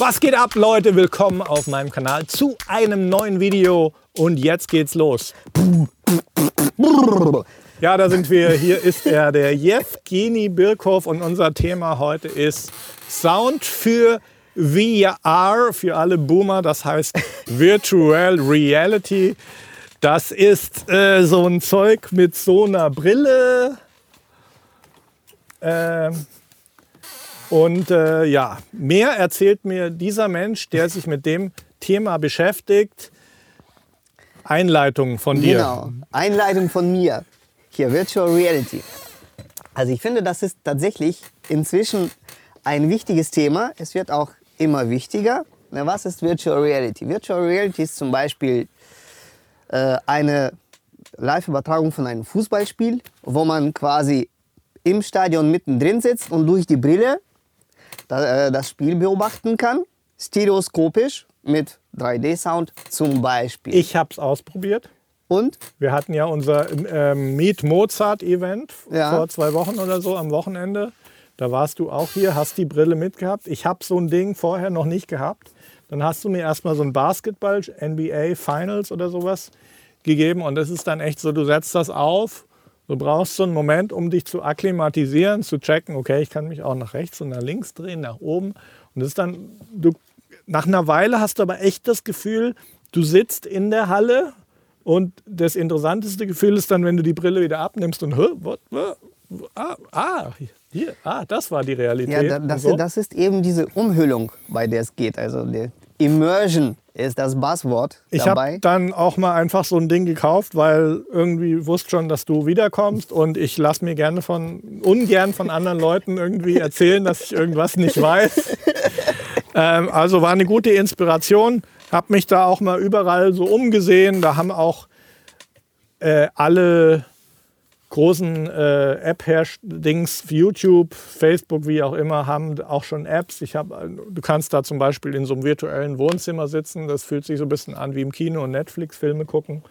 Was geht ab, Leute? Willkommen auf meinem Kanal zu einem neuen Video. Und jetzt geht's los. Ja, da sind wir. Hier ist er, der Jewgeni Birkhoff. Und unser Thema heute ist Sound für VR, für alle Boomer. Das heißt Virtual Reality. Das ist äh, so ein Zeug mit so einer Brille. Ähm, und äh, ja, mehr erzählt mir dieser Mensch, der sich mit dem Thema beschäftigt. Einleitung von dir. Genau, Einleitung von mir. Hier, Virtual Reality. Also ich finde, das ist tatsächlich inzwischen ein wichtiges Thema. Es wird auch immer wichtiger. Na, was ist Virtual Reality? Virtual Reality ist zum Beispiel äh, eine Live-Übertragung von einem Fußballspiel, wo man quasi im Stadion mittendrin sitzt und durch die Brille das Spiel beobachten kann. Stereoskopisch mit 3D-Sound zum Beispiel. Ich habe es ausprobiert. Und? Wir hatten ja unser ähm, Meet Mozart Event Ja. vor zwei Wochen oder so am Wochenende. Da warst du auch hier, hast die Brille mitgehabt. Ich habe so ein Ding vorher noch nicht gehabt. Dann hast du mir erstmal so ein Basketball, NBA Finals oder sowas gegeben. Und das ist dann echt so, du setzt das auf. Du brauchst so einen Moment, um dich zu akklimatisieren, zu checken, okay, ich kann mich auch nach rechts und nach links drehen, nach oben. Und das ist dann, du, nach einer Weile hast du aber echt das Gefühl, du sitzt in der Halle und das interessanteste Gefühl ist dann, wenn du die Brille wieder abnimmst und, what, what, ah, ah, hier, ah, das war die Realität. Ja, das, so. das ist eben diese Umhüllung, bei der es geht. Also die Immersion ist das Buzzword Ich dabei. habe dann auch mal einfach so ein Ding gekauft, weil irgendwie wusste schon, dass du wiederkommst und ich lasse mir gerne von ungern von anderen Leuten irgendwie erzählen, dass ich irgendwas nicht weiß. ähm, also war eine gute Inspiration. Habe mich da auch mal überall so umgesehen. Da haben auch äh, alle großen äh, App-Dings, YouTube, Facebook, wie auch immer, haben auch schon Apps. Ich hab, du kannst da zum Beispiel in so einem virtuellen Wohnzimmer sitzen. Das fühlt sich so ein bisschen an wie im Kino und Netflix-Filme gucken.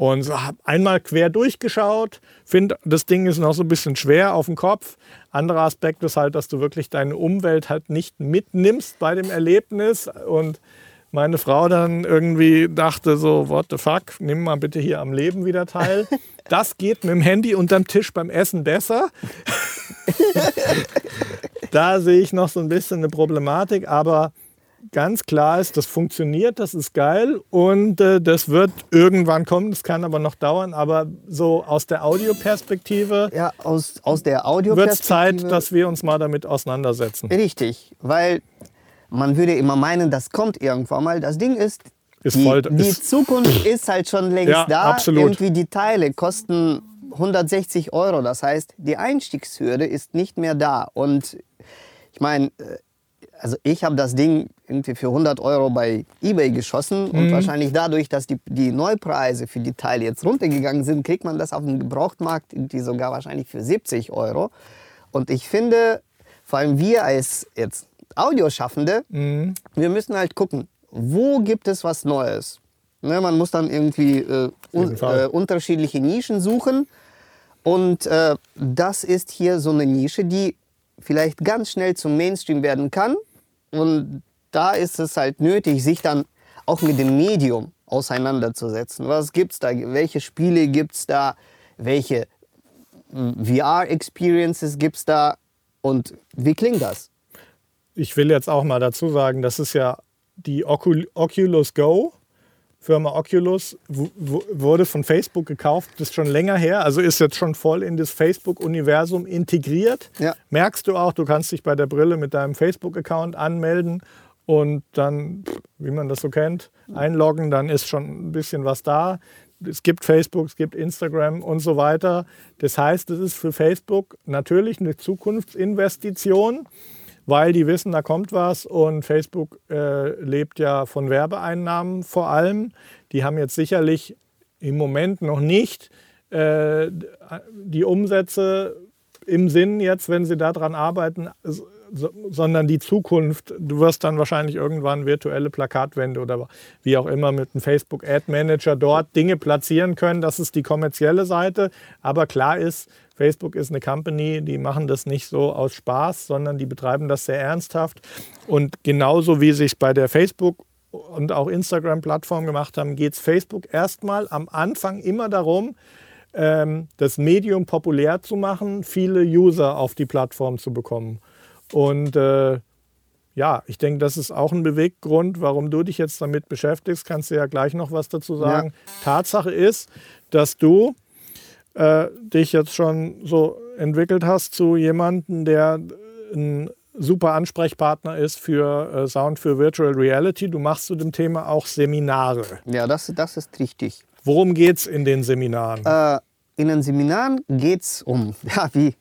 Und so habe einmal quer durchgeschaut. Finde, das Ding ist noch so ein bisschen schwer auf dem Kopf. Anderer Aspekt ist halt, dass du wirklich deine Umwelt halt nicht mitnimmst bei dem Erlebnis. Und meine Frau dann irgendwie dachte so, what the fuck, nimm mal bitte hier am Leben wieder teil. Das geht mit dem Handy unterm Tisch beim Essen besser. da sehe ich noch so ein bisschen eine Problematik, aber ganz klar ist, das funktioniert, das ist geil und äh, das wird irgendwann kommen, das kann aber noch dauern, aber so aus der Audioperspektive ja, aus, aus der wird es Audioperspektive. Zeit, dass wir uns mal damit auseinandersetzen. Richtig, weil man würde immer meinen, das kommt irgendwann mal. Das Ding ist, Ist die, voll- die ist- Zukunft ist halt schon längst Ja, da. absolut. Irgendwie die Teile kosten 160 Euro. Das heißt, die Einstiegshürde ist nicht mehr da. Und ich meine, äh, also ich habe das Ding irgendwie für 100 Euro bei eBay geschossen Mhm. und wahrscheinlich dadurch, dass die, die Neupreise für die Teile jetzt runtergegangen sind, kriegt man das auf dem Gebrauchtmarkt irgendwie sogar wahrscheinlich für 70 Euro. Und ich finde, vor allem wir als jetzt Audioschaffende, Mhm. wir müssen halt gucken, wo gibt es was Neues. Ne, man muss dann irgendwie äh, un äh, unterschiedliche Nischen suchen. Und äh, das ist hier so eine Nische, die vielleicht ganz schnell zum Mainstream werden kann. Und da ist es halt nötig, sich dann auch mit dem Medium auseinanderzusetzen. Was gibt's da? Welche Spiele gibt's da? Welche VR-Experiences gibt's da? Und wie klingt das? Ich will jetzt auch mal dazu sagen, das ist ja die Ocul Oculus Go. Firma Oculus wurde von Facebook gekauft, das ist schon länger her, also ist jetzt schon voll in das Facebook-Universum integriert. Ja. Merkst du auch, du kannst dich bei der Brille mit deinem Facebook-Account anmelden und dann, wie man das so kennt, einloggen, dann ist schon ein bisschen was da. Es gibt Facebook, es gibt Instagram und so weiter. Das heißt, es ist für Facebook natürlich eine Zukunftsinvestition weil die wissen, da kommt was und Facebook äh, lebt ja von Werbeeinnahmen vor allem. Die haben jetzt sicherlich im Moment noch nicht äh, die Umsätze im Sinn jetzt, wenn sie daran arbeiten, so, sondern die Zukunft. Du wirst dann wahrscheinlich irgendwann virtuelle Plakatwände oder wie auch immer mit einem Facebook Ad Manager dort Dinge platzieren können. Das ist die kommerzielle Seite. Aber klar ist, Facebook ist eine Company, die machen das nicht so aus Spaß, sondern die betreiben das sehr ernsthaft. Und genauso wie sich bei der Facebook und auch Instagram-Plattform gemacht haben, geht es Facebook erstmal am Anfang immer darum, ähm, das Medium populär zu machen, viele User auf die Plattform zu bekommen. Und äh, ja, ich denke, das ist auch ein Beweggrund, warum du dich jetzt damit beschäftigst. Kannst du ja gleich noch was dazu sagen. Ja. Tatsache ist, dass du äh, dich jetzt schon so entwickelt hast zu jemandem, der ein super Ansprechpartner ist für äh, Sound für Virtual Reality. Du machst zu dem Thema auch Seminare. Ja, das, das ist richtig. Worum geht es in den Seminaren? Äh, in den Seminaren geht es um, ja, wie,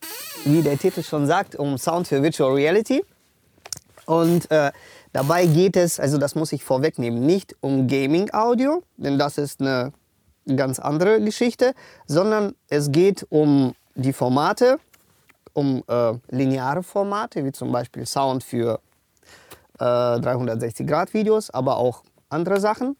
wie der Titel schon sagt, um Sound für Virtual Reality. Und äh, dabei geht es, also das muss ich vorwegnehmen, nicht um Gaming-Audio, denn das ist eine ganz andere Geschichte, sondern es geht um die Formate, um äh, lineare Formate, wie zum Beispiel Sound für äh, 360-Grad-Videos, aber auch andere Sachen.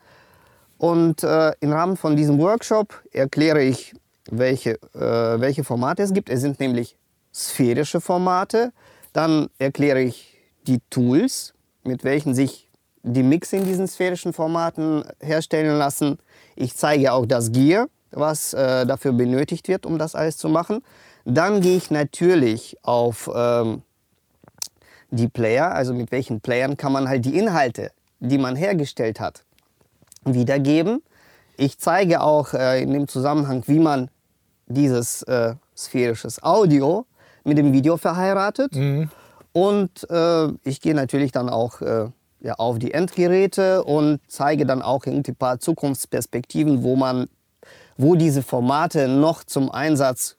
Und äh, im Rahmen von diesem Workshop erkläre ich, welche, äh, welche Formate es gibt. Es sind nämlich sphärische Formate. Dann erkläre ich die Tools, mit welchen sich die Mix in diesen sphärischen Formaten herstellen lassen. Ich zeige auch das Gear, was äh, dafür benötigt wird, um das alles zu machen. Dann gehe ich natürlich auf ähm, die Player, also mit welchen Playern kann man halt die Inhalte, die man hergestellt hat, wiedergeben. Ich zeige auch äh, in dem Zusammenhang, wie man dieses äh, sphärisches Audio mit dem Video verheiratet. Mhm. Und äh, ich gehe natürlich dann auch äh, ja, auf die Endgeräte und zeige dann auch ein paar Zukunftsperspektiven, wo man, wo diese Formate noch zum Einsatz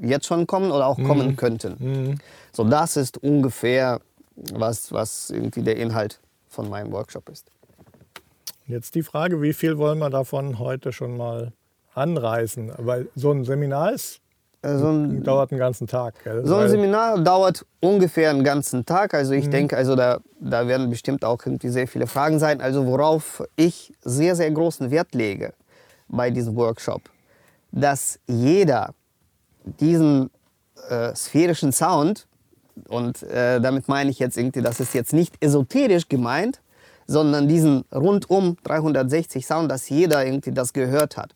jetzt schon kommen oder auch mhm. kommen könnten. Mhm. So, das ist ungefähr, was, was irgendwie der Inhalt von meinem Workshop ist. Jetzt die Frage, wie viel wollen wir davon heute schon mal anreißen? Weil so ein Seminar ist äh, so ein, dauert einen ganzen Tag. Gell? So ein Seminar dauert ungefähr einen ganzen Tag. Also ich mhm. denke, also da, da werden bestimmt auch irgendwie sehr viele Fragen sein. Also worauf ich sehr, sehr großen Wert lege bei diesem Workshop, dass jeder diesen äh, sphärischen Sound, und äh, damit meine ich jetzt irgendwie, das ist jetzt nicht esoterisch gemeint, sondern diesen rundum 360 Sound, dass jeder irgendwie das gehört hat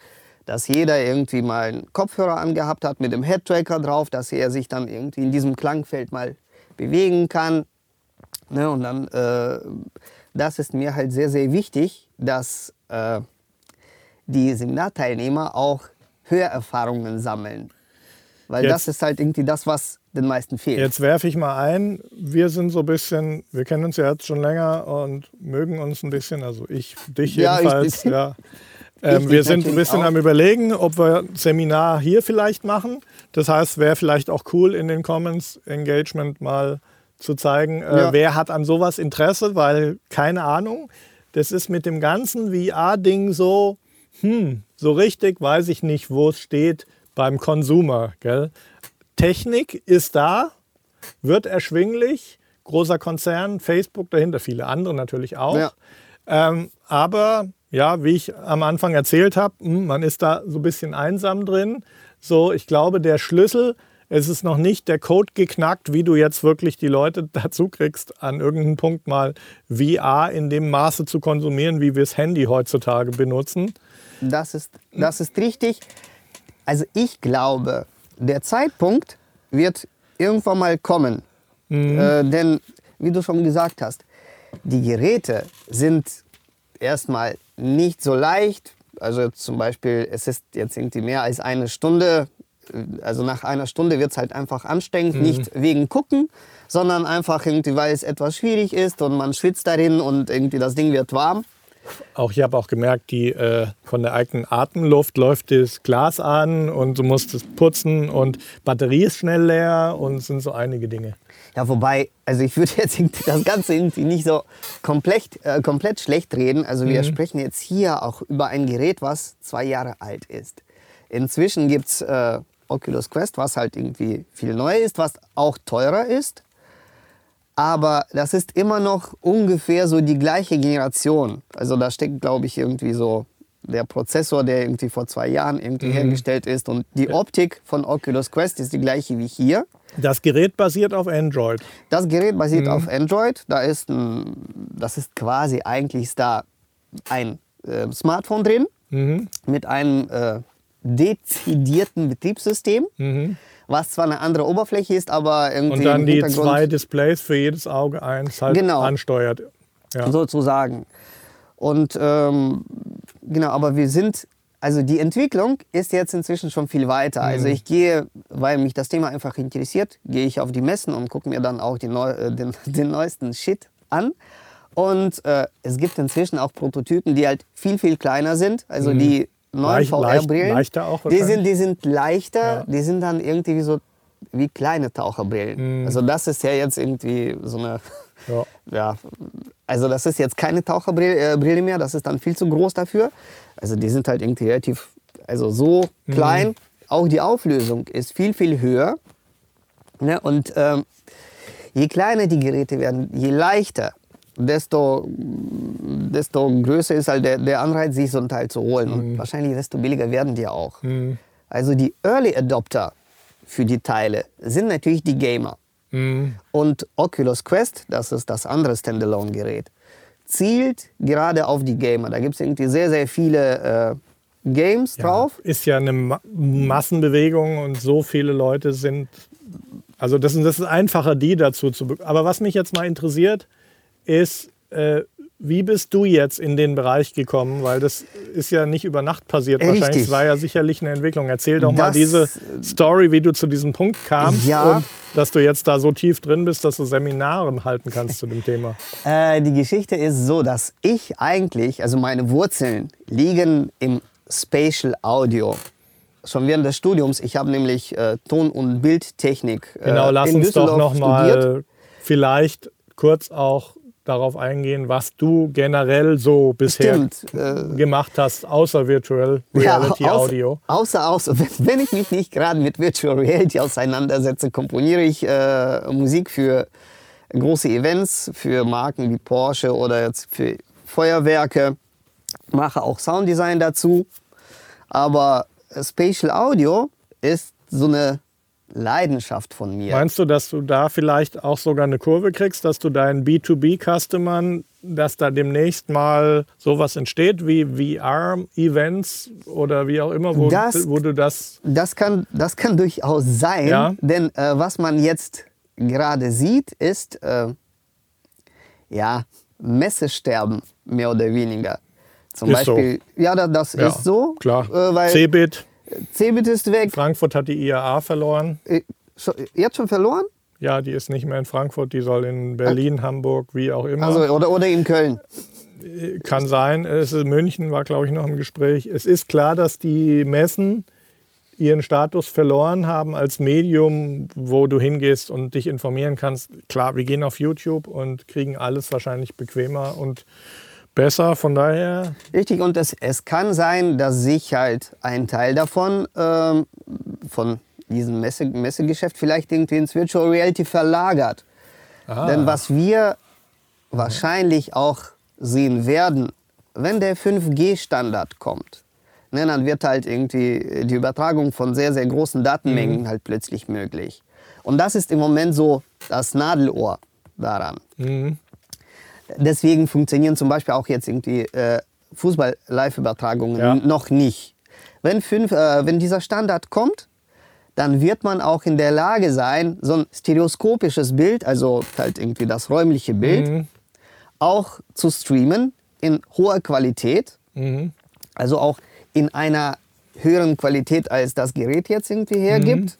dass jeder irgendwie mal einen Kopfhörer angehabt hat mit dem Headtracker drauf, dass er sich dann irgendwie in diesem Klangfeld mal bewegen kann. Ne, und dann, äh, das ist mir halt sehr, sehr wichtig, dass äh, die Seminarteilnehmer auch Hörerfahrungen sammeln. Weil jetzt, das ist halt irgendwie das, was den meisten fehlt. Jetzt werfe ich mal ein, wir sind so ein bisschen, wir kennen uns ja jetzt schon länger und mögen uns ein bisschen, also ich, dich jedenfalls, ja. Ich, ja. Ähm, wir sind ein bisschen auch. am Überlegen, ob wir ein Seminar hier vielleicht machen. Das heißt, wäre vielleicht auch cool in den Comments Engagement mal zu zeigen, äh, ja. wer hat an sowas Interesse, weil keine Ahnung, das ist mit dem ganzen VR-Ding so, hm, so richtig weiß ich nicht, wo es steht beim Consumer. Gell? Technik ist da, wird erschwinglich, großer Konzern, Facebook dahinter, viele andere natürlich auch. Ja. Ähm, aber ja, wie ich am Anfang erzählt habe, hm, man ist da so ein bisschen einsam drin. So, ich glaube, der Schlüssel, es ist noch nicht der Code geknackt, wie du jetzt wirklich die Leute dazu kriegst, an irgendeinem Punkt mal VR in dem Maße zu konsumieren, wie wir das Handy heutzutage benutzen. Das ist, das ist richtig. Also ich glaube, der Zeitpunkt wird irgendwann mal kommen. Mhm. Äh, denn, wie du schon gesagt hast, die Geräte sind erstmal nicht so leicht. Also zum Beispiel, es ist jetzt irgendwie mehr als eine Stunde. Also nach einer Stunde wird es halt einfach anstrengend, mhm. nicht wegen Gucken, sondern einfach irgendwie, weil es etwas schwierig ist und man schwitzt darin und irgendwie das Ding wird warm. Auch ich habe auch gemerkt, die äh, von der eigenen Atemluft läuft das Glas an und du musst es putzen und Batterie ist schnell leer und es sind so einige Dinge. Ja, wobei, also ich würde jetzt das Ganze irgendwie nicht so komplett, äh, komplett schlecht reden. Also wir mhm. sprechen jetzt hier auch über ein Gerät, was zwei Jahre alt ist. Inzwischen gibt es äh, Oculus Quest, was halt irgendwie viel neuer ist, was auch teurer ist. Aber das ist immer noch ungefähr so die gleiche Generation. Also da steckt, glaube ich, irgendwie so der Prozessor, der irgendwie vor zwei Jahren irgendwie hergestellt ist. Und die Optik von Oculus Quest ist die gleiche wie hier. Das Gerät basiert auf Android. Das Gerät basiert auf Android. Da ist das ist quasi eigentlich da ein äh, Smartphone drin mit einem äh, dezidierten Betriebssystem, was zwar eine andere Oberfläche ist, aber irgendwie Und dann die zwei Displays für jedes Auge eins halt Genau. ansteuert. Ja. sozusagen. Und ähm, genau, aber wir sind, also die Entwicklung ist jetzt inzwischen schon viel weiter. Also ich gehe, weil mich das Thema einfach interessiert, gehe ich auf die Messen und gucke mir dann auch neu, äh, den, den neuesten Shit an. Und äh, es gibt inzwischen auch Prototypen, die halt viel, viel kleiner sind. Also die neuen Leicht- leicht- VR-Brillen. leichter auch Die sind, die sind leichter, Ja. die sind dann irgendwie so wie kleine Taucherbrillen. Mhm. Also das ist ja jetzt irgendwie so eine Ja. ja, also das ist jetzt keine Taucherbrille äh, mehr, das ist dann viel zu groß dafür. Also die sind halt irgendwie relativ, also so Mhm. klein. Auch die Auflösung ist viel, viel höher. Ne? Und ähm, je kleiner die Geräte werden, je leichter, desto, desto größer ist halt der, der Anreiz, sich so ein Teil zu holen. Mhm. Und wahrscheinlich desto billiger werden die auch. Also die Early Adopter für die Teile sind natürlich die Gamer. Mhm. Und Oculus Quest, das ist das andere Standalone-Gerät, zielt gerade auf die Gamer. Da gibt es irgendwie sehr, sehr viele äh, Games drauf. Ist ja eine Ma Massenbewegung und so viele Leute sind. Also das, ist- das ist einfacher, die dazu zu bekommen. Aber was mich jetzt mal interessiert, ist, äh, wie bist du jetzt in den Bereich gekommen? Weil das ist ja nicht über Nacht passiert. Richtig. Wahrscheinlich es war ja sicherlich eine Entwicklung. Erzähl doch mal Das- diese Story, wie du zu diesem Punkt kamst Ja. und dass du jetzt da so tief drin bist, dass du Seminare halten kannst zu dem Thema. Äh, die Geschichte ist so, dass ich eigentlich, also meine Wurzeln liegen im Spatial Audio. Schon während des Studiums, ich habe nämlich äh, Ton- und Bildtechnik äh, Genau, lass in uns doch Düsseldorf noch studiert. mal vielleicht kurz auch darauf eingehen, was du generell so bisher Stimmt, äh, gemacht hast, außer Virtual Ja, Reality außer- Audio. Außer, außer, wenn- wenn ich mich nicht gerade mit Virtual Reality auseinandersetze, komponiere ich äh, Musik für große Events, für Marken wie Porsche oder jetzt für Feuerwerke, mache auch Sounddesign dazu. Aber Spatial Audio ist so eine Leidenschaft von mir. Meinst du, dass du da vielleicht auch sogar eine Kurve kriegst, dass du deinen B2B-Customern, dass da demnächst mal sowas entsteht wie VR-Events oder wie auch immer, wo, Das- wo du das. Das kann, das kann durchaus sein, Ja. denn äh, was man jetzt gerade sieht, ist äh, ja Messesterben mehr oder weniger. Zum Ist so. Beispiel, ja, da- das Ja, ist so, Klar. Äh, weil Cebit, Cebit ist weg. Frankfurt hat die IAA verloren. Äh, jetzt schon verloren? Ja, die ist nicht mehr in Frankfurt, die soll in Berlin, Hamburg, wie auch immer. Also, oder, oder in Köln. Kann sein. Es ist, München war, glaube ich, noch im Gespräch. Es ist klar, dass die Messen ihren Status verloren haben als Medium, wo du hingehst und dich informieren kannst. Klar, wir gehen auf YouTube und kriegen alles wahrscheinlich bequemer und besser. Von daher, Richtig, und es, es kann sein, dass sich halt ein Teil davon, ähm, von diesem Messe, Messegeschäft, vielleicht irgendwie ins Virtual Reality verlagert. Ah. Denn was wir wahrscheinlich auch sehen werden, wenn der 5G-Standard kommt, ne, dann wird halt irgendwie die Übertragung von sehr, sehr großen Datenmengen Mhm. halt plötzlich möglich. Und das ist im Moment so das Nadelohr daran. Mhm. Deswegen funktionieren zum Beispiel auch jetzt irgendwie äh, Fußball-Live-Übertragungen Ja. noch nicht. Wenn, fünf, äh, wenn dieser Standard kommt, dann wird man auch in der Lage sein, so ein stereoskopisches Bild, also halt irgendwie das räumliche Bild, Mhm. auch zu streamen in hoher Qualität. Mhm. Also auch in einer höheren Qualität, als das Gerät jetzt irgendwie hergibt.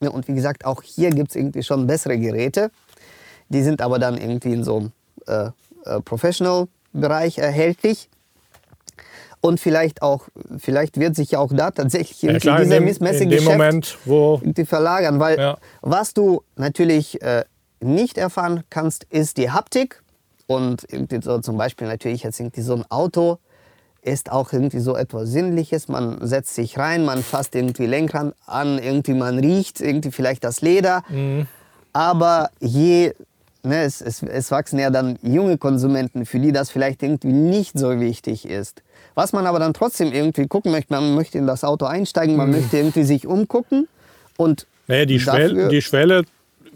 Ja, und wie gesagt, auch hier gibt es irgendwie schon bessere Geräte. Die sind aber dann irgendwie in so einem äh, Professional-Bereich erhältlich. Und vielleicht auch, vielleicht wird sich auch da tatsächlich ja, klar, in dieser dem, in dem Messegeschäft Moment, wo irgendwie verlagern, weil Ja. was du natürlich äh, nicht erfahren kannst, ist die Haptik und irgendwie so zum Beispiel natürlich jetzt irgendwie so ein Auto ist auch irgendwie so etwas Sinnliches. Man setzt sich rein, man fasst irgendwie Lenkrad an, irgendwie man riecht irgendwie vielleicht das Leder. Aber je ne, es, es, es wachsen ja dann junge Konsumenten, für die das vielleicht irgendwie nicht so wichtig ist. Was man aber dann trotzdem irgendwie gucken möchte, man möchte in das Auto einsteigen, man möchte irgendwie sich umgucken und Naja, die, Schwelle, die Schwelle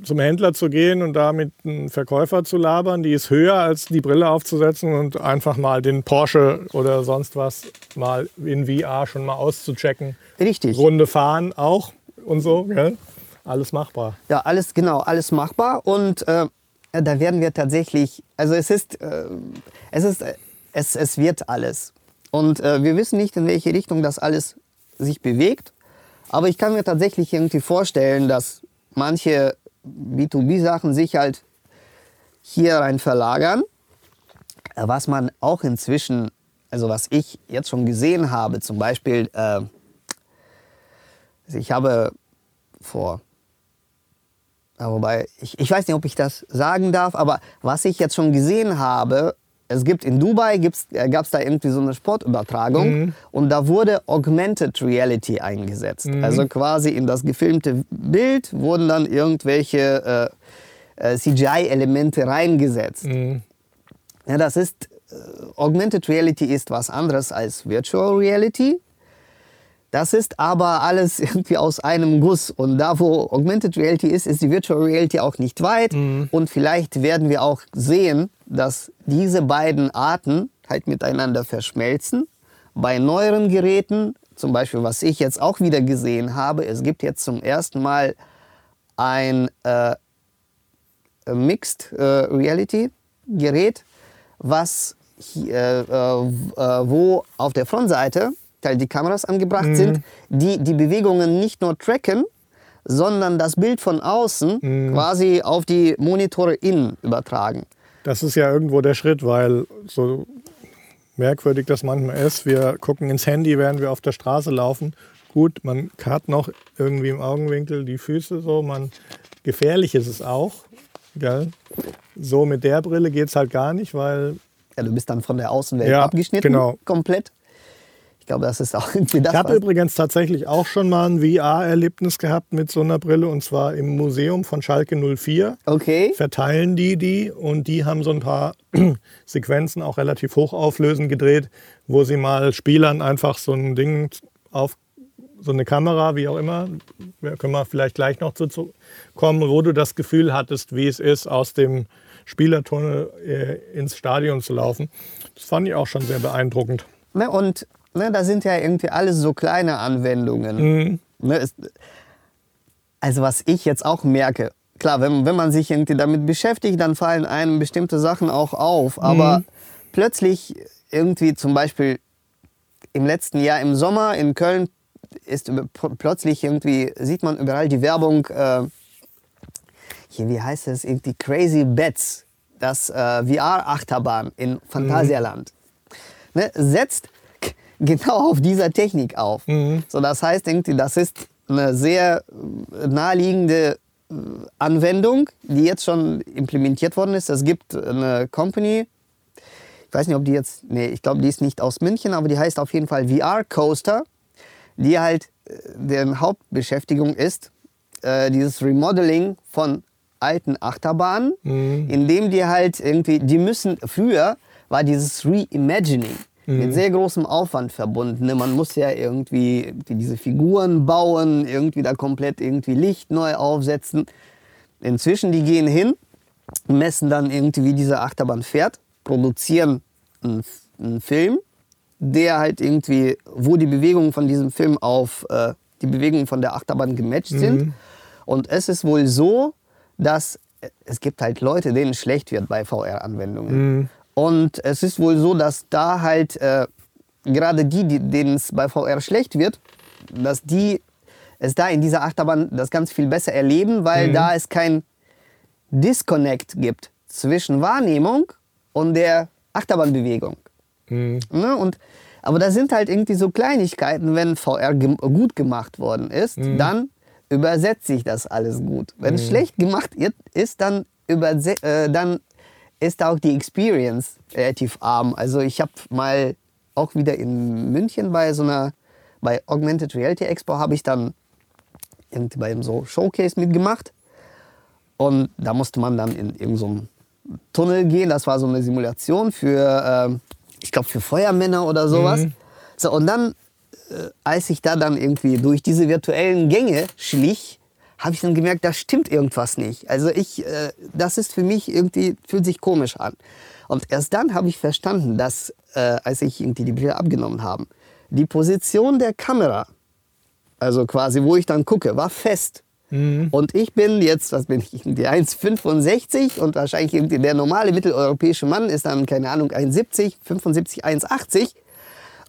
zum Händler zu gehen und da mit einem Verkäufer zu labern, die ist höher als die Brille aufzusetzen und einfach mal den Porsche oder sonst was mal in VR schon mal auszuchecken. richtig. Runde fahren auch und so, gell? Alles machbar. Ja, alles genau, alles machbar und äh, da werden wir tatsächlich, also es ist, äh, es ist, äh, es, es wird alles. Und äh, wir wissen nicht, in welche Richtung das alles sich bewegt, aber ich kann mir tatsächlich irgendwie vorstellen, dass manche B2B-Sachen sich halt hier rein verlagern, Äh, was man auch inzwischen, also was ich jetzt schon gesehen habe, zum Beispiel, äh, ich habe vor wobei, ich, ich weiß nicht, ob ich das sagen darf, aber was ich jetzt schon gesehen habe, es gibt in Dubai äh, gab es da irgendwie so eine Sportübertragung und da wurde Augmented Reality eingesetzt. Also quasi in das gefilmte Bild wurden dann irgendwelche äh, äh, CGI-Elemente reingesetzt. Ja, das ist, äh, Augmented Reality ist was anderes als Virtual Reality. Das ist aber alles irgendwie aus einem Guss. Und da, wo Augmented Reality ist, ist die Virtual Reality auch nicht weit. Und vielleicht werden wir auch sehen, dass diese beiden Arten halt miteinander verschmelzen. Bei neueren Geräten, zum Beispiel, was ich jetzt auch wieder gesehen habe, es gibt jetzt zum ersten Mal ein äh, Mixed äh, Reality Gerät, was hier, äh, äh, wo auf der Frontseite halt die Kameras angebracht sind, die die Bewegungen nicht nur tracken, sondern das Bild von außen quasi auf die Monitore innen übertragen. Das ist ja irgendwo der Schritt, weil so merkwürdig das manchmal ist. Wir gucken ins Handy, während wir auf der Straße laufen. Gut, man hat noch irgendwie im Augenwinkel die Füße so. Man, gefährlich ist es auch. Gell? So mit der Brille geht es halt gar nicht, weil Ja, du bist dann von der Außenwelt Ja, abgeschnitten, genau. komplett. Ich glaube, das ist auch irgendwie das. Ich habe übrigens tatsächlich auch schon mal ein VR-Erlebnis gehabt mit so einer Brille und zwar im Museum von Schalke 04. okay. Verteilen die die und die haben so ein paar Sequenzen auch relativ hochauflösend gedreht, wo sie mal Spielern einfach so ein Ding auf so eine Kamera, wie auch immer, da können wir vielleicht gleich noch zu, zu kommen, wo du das Gefühl hattest, wie es ist, aus dem Spielertunnel äh, ins Stadion zu laufen. Das fand ich auch schon sehr beeindruckend. Ne, und ne, da sind ja irgendwie alles so kleine Anwendungen. Ne, es, also was ich jetzt auch merke, klar, wenn, wenn man sich irgendwie damit beschäftigt, dann fallen einem bestimmte Sachen auch auf. Aber plötzlich irgendwie zum Beispiel im letzten Jahr im Sommer in Köln ist plötzlich irgendwie, sieht man überall die Werbung, äh, hier, wie heißt das, irgendwie Crazy Bets, das äh, VR-Achterbahn in Phantasialand ne, setzt genau auf dieser Technik auf. So, das heißt, irgendwie, das ist eine sehr äh, naheliegende äh, Anwendung, die jetzt schon implementiert worden ist. Es gibt eine Company, ich weiß nicht, ob die jetzt, nee, ich glaube, die ist nicht aus München, aber die heißt auf jeden Fall VR Coaster, die halt, äh, deren Hauptbeschäftigung ist, äh, dieses Remodeling von alten Achterbahnen, indem die halt irgendwie, die müssen, früher war dieses Reimagining mit sehr großem Aufwand verbunden. ne? Man muss ja irgendwie, diese Figuren bauen, irgendwie da komplett irgendwie Licht neu aufsetzen. Inzwischen, die gehen hin, messen dann irgendwie, wie diese Achterbahn fährt, produzieren einen, einen Film, der halt irgendwie, wo die Bewegungen von diesem Film auf äh, die Bewegungen von der Achterbahn gematcht sind. Und es ist wohl so, dass äh, es gibt halt Leute, denen es schlecht wird bei VR-Anwendungen. Und es ist wohl so, dass da halt äh, gerade die, die denen es bei VR schlecht wird, dass die es da in dieser Achterbahn das ganz viel besser erleben, weil da es kein Disconnect gibt zwischen Wahrnehmung und der Achterbahnbewegung. Ne? Und, aber da sind halt irgendwie so Kleinigkeiten, wenn VR gem gut gemacht worden ist, dann übersetzt sich das alles gut. Wenn es schlecht gemacht ist, dann, überse äh, dann ist auch die Experience relativ arm. Also ich habe mal auch wieder in München bei so einer, bei Augmented Reality Expo habe ich dann irgendwie bei so Showcase mitgemacht. Und da musste man dann in irgendeinem so Tunnel gehen. Das war so eine Simulation für, äh, ich glaube, für Feuermänner oder sowas. Mhm. So, und dann, äh, als ich da dann irgendwie durch diese virtuellen Gänge schlich, habe ich dann gemerkt, da stimmt irgendwas nicht. Also ich, äh, das ist für mich irgendwie, fühlt sich komisch an. Und erst dann habe ich verstanden, dass, äh, als ich irgendwie die Brille abgenommen habe, die Position der Kamera, also quasi, wo ich dann gucke, war fest. Und ich bin jetzt, was bin ich, irgendwie 1,65 und wahrscheinlich irgendwie der normale mitteleuropäische Mann ist dann, keine Ahnung, 1,70, 75, 1,80.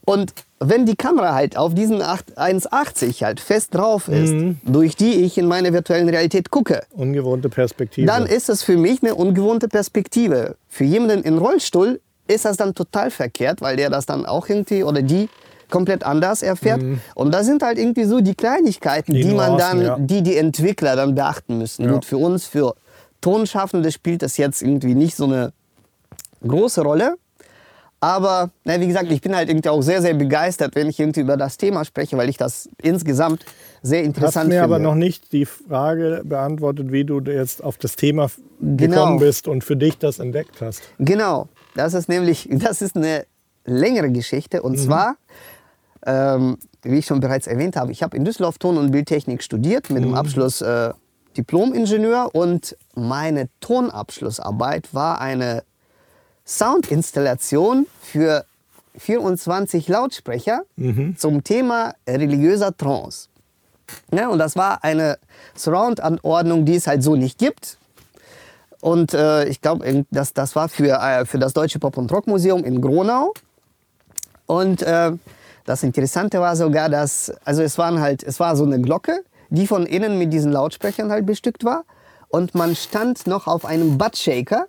Und wenn die Kamera halt auf diesen 8 1,80 halt fest drauf ist, durch die ich in meine virtuellen Realität gucke, Ungewohnte Perspektive. dann ist es für mich eine ungewohnte Perspektive. Für jemanden in Rollstuhl ist das dann total verkehrt, weil der das dann auch irgendwie oder die komplett anders erfährt. Und da sind halt irgendwie so die Kleinigkeiten, Die die, man dann, ja. die die Entwickler dann beachten müssen. Ja. Gut, für uns, für Tonschaffende spielt das jetzt irgendwie nicht so eine große Rolle. Aber na, wie gesagt, ich bin halt irgendwie auch sehr, sehr begeistert, wenn ich irgendwie über das Thema spreche, weil ich das insgesamt sehr Du hast interessant mir finde. aber noch nicht die Frage beantwortet, wie du jetzt auf das Thema Genau. gekommen bist und für dich das entdeckt hast. Genau, das ist nämlich, das ist eine längere Geschichte. Und zwar, ähm, wie ich schon bereits erwähnt habe, ich habe in Düsseldorf Ton- und Bildtechnik studiert mit dem Abschluss äh, Diplom-Ingenieur und meine Tonabschlussarbeit war eine Soundinstallation für 24 Lautsprecher zum Thema religiöser Trance. Ja, und das war eine Surround-Anordnung, die es halt so nicht gibt. Und äh, ich glaube, das, das war für, äh, für das Deutsche Pop- und Rockmuseum in Gronau. Und äh, das Interessante war sogar, dass, also es, waren halt, es war so eine Glocke, die von innen mit diesen Lautsprechern halt bestückt war. Und man stand noch auf einem Buttshaker,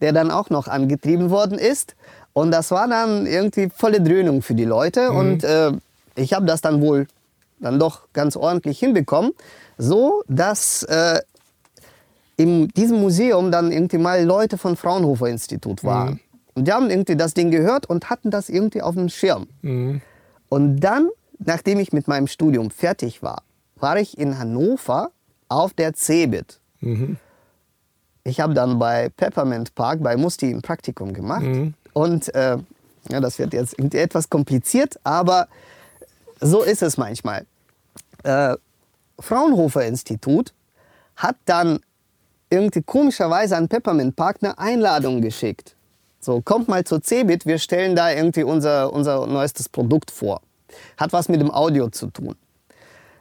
der dann auch noch angetrieben worden ist. Und das war dann irgendwie volle Dröhnung für die Leute. Und äh, ich habe das dann wohl dann doch ganz ordentlich hinbekommen, so dass äh, in diesem Museum dann irgendwie mal Leute von Fraunhofer Institut waren. Und die haben irgendwie das Ding gehört und hatten das irgendwie auf dem Schirm. Und dann, nachdem ich mit meinem Studium fertig war, war ich in Hannover auf der CeBIT. Ich habe dann bei Peppermint Park bei Musti ein Praktikum gemacht. Und äh, ja, das wird jetzt irgendwie etwas kompliziert, aber so ist es manchmal. Äh, Fraunhofer Institut hat dann irgendwie komischerweise an Peppermint Park eine Einladung geschickt. So, kommt mal zur CeBIT, wir stellen da irgendwie unser, unser neuestes Produkt vor. Hat was mit dem Audio zu tun.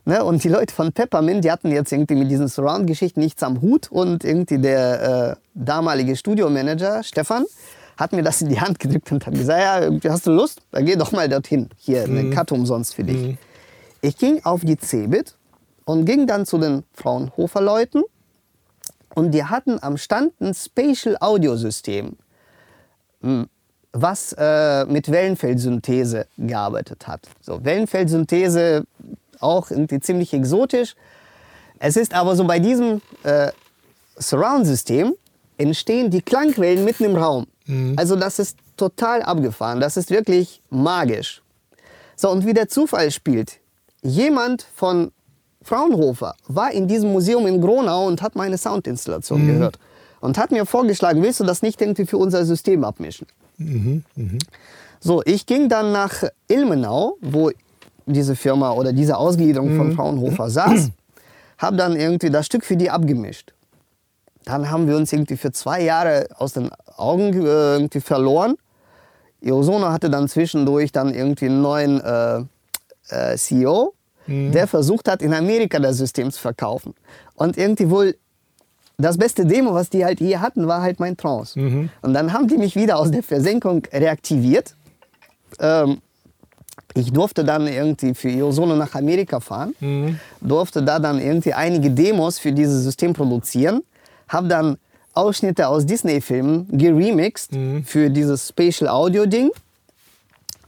Ne? Und die Leute von Peppermint, die hatten jetzt irgendwie mit diesen Surround-Geschichten nichts am Hut. Und irgendwie der äh, damalige Studiomanager, Stefan, hat mir das in die Hand gedrückt und hat gesagt, ja, irgendwie hast du Lust? Dann geh doch mal dorthin. Hier, eine Karte umsonst für dich. Ich ging auf die CeBIT und ging dann zu den Fraunhofer-Leuten. Und die hatten am Stand ein Spatial Audio System, m, was äh, mit Wellenfeldsynthese gearbeitet hat. So, Wellenfeldsynthese auch irgendwie ziemlich exotisch. Es ist aber so bei diesem äh, Surround-System entstehen die Klangwellen mitten im Raum. Also das ist total abgefahren. Das ist wirklich magisch. So, und wie der Zufall spielt, jemand von Fraunhofer war in diesem Museum in Gronau und hat meine Soundinstallation gehört. Und hat mir vorgeschlagen, willst du das nicht irgendwie für unser System abmischen? So, ich ging dann nach Ilmenau, wo diese Firma oder diese Ausgliederung von Fraunhofer saß, habe dann irgendwie das Stück für die abgemischt. Dann haben wir uns irgendwie für zwei Jahre aus den Augen äh, irgendwie verloren. Iosono hatte dann zwischendurch dann irgendwie einen neuen äh, äh, CEO, der versucht hat, in Amerika das System zu verkaufen. Und irgendwie wohl das beste Demo, was die halt hier hatten, war halt mein Trance. Und dann haben die mich wieder aus der Versenkung reaktiviert. Ähm, ich durfte dann irgendwie für Iosono nach Amerika fahren, durfte da dann irgendwie einige Demos für dieses System produzieren, habe dann Ausschnitte aus Disney-Filmen geremixed für dieses Spatial Audio-Ding.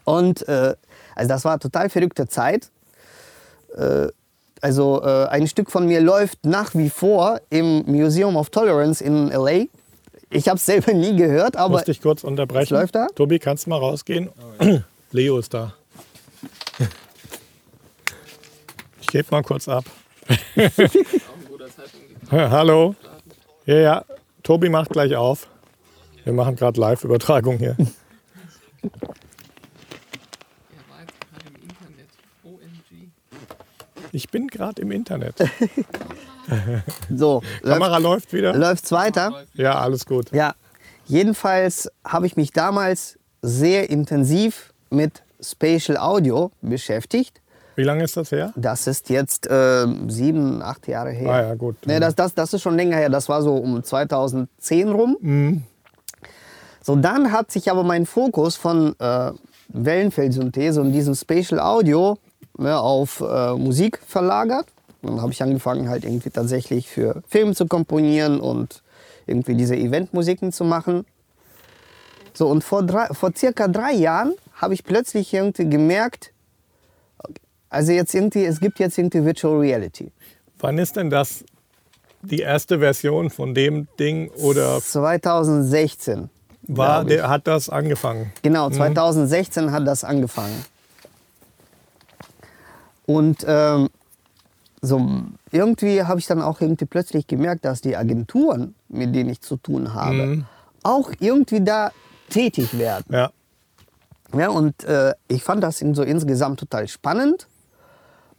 Und äh, also das war total verrückte Zeit. Äh, also äh, ein Stück von mir läuft nach wie vor im Museum of Tolerance in LA. Ich habe es selber nie gehört, aber Musste ich kurz unterbrechen. Läuft da? Tobi, kannst du mal rausgehen? Leo ist da. Ich gebe mal kurz ab. Hallo. Ja, ja. Tobi macht gleich auf. Wir machen gerade Live-Übertragung hier. Er. Ich bin gerade im Internet. So, läuft, Kamera läuft wieder. läuft's weiter? Ja, alles gut. Ja, jedenfalls habe ich mich damals sehr intensiv mit Spatial Audio beschäftigt. Wie lange ist das her? Das ist jetzt äh, sieben, acht Jahre her. Ah ja, gut. Nee, das, das, das ist schon länger her. Das war so um 2010 rum. Mhm. So, dann hat sich aber mein Fokus von äh, Wellenfeldsynthese und diesem Spatial Audio ne, auf äh, Musik verlagert. Dann habe ich angefangen, halt irgendwie tatsächlich für Filme zu komponieren und irgendwie diese Eventmusiken zu machen. So, und vor, drei, vor circa drei Jahren habe ich plötzlich irgendwie gemerkt, also jetzt irgendwie, es gibt jetzt irgendwie Virtual Reality. Wann ist denn das die erste Version von dem Ding oder 2016. war, der, hat das angefangen? Genau, 2016 hat das angefangen. Und ähm, so irgendwie habe ich dann auch irgendwie plötzlich gemerkt, dass die Agenturen, mit denen ich zu tun habe, auch irgendwie da tätig werden. Ja. Ja, und äh, ich fand das so insgesamt total spannend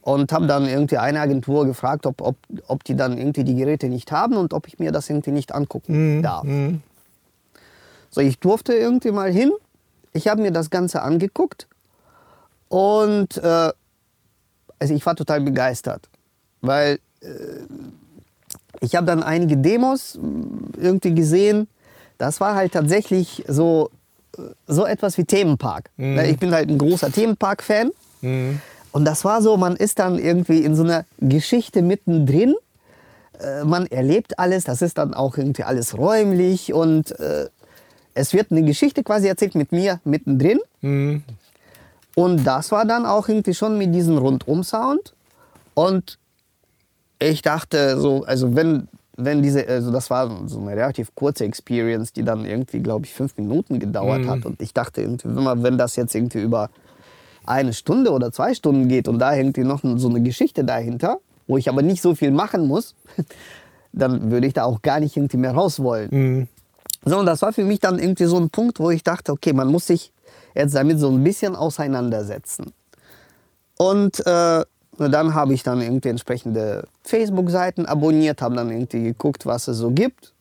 und habe dann irgendwie eine Agentur gefragt, ob, ob, ob die dann irgendwie die Geräte nicht haben und ob ich mir das irgendwie nicht angucken darf. So, ich durfte irgendwie mal hin. Ich habe mir das Ganze angeguckt und äh, also ich war total begeistert, weil äh, ich habe dann einige Demos irgendwie gesehen. Das war halt tatsächlich so, so etwas wie Themenpark. Ne, Ich bin halt ein großer Themenpark-Fan. Und das war so, man ist dann irgendwie in so einer Geschichte mittendrin. Äh, Man erlebt alles, das ist dann auch irgendwie alles räumlich und äh, es wird eine Geschichte quasi erzählt mit mir mittendrin. Und das war dann auch irgendwie schon mit diesem Rundum-Sound. Und ich dachte so, also wenn, wenn diese, also das war so eine relativ kurze Experience, die dann irgendwie, glaube ich, fünf Minuten gedauert hat. Und ich dachte irgendwie, wenn, das jetzt irgendwie über eine Stunde oder zwei Stunden geht und da irgendwie noch so eine Geschichte dahinter, wo ich aber nicht so viel machen muss, dann würde ich da auch gar nicht irgendwie mehr raus wollen. So, und das war für mich dann irgendwie so ein Punkt, wo ich dachte, okay, man muss sich jetzt damit so ein bisschen auseinandersetzen. Und äh, dann habe ich dann irgendwie entsprechende Facebook-Seiten abonniert, habe dann irgendwie geguckt, was es so gibt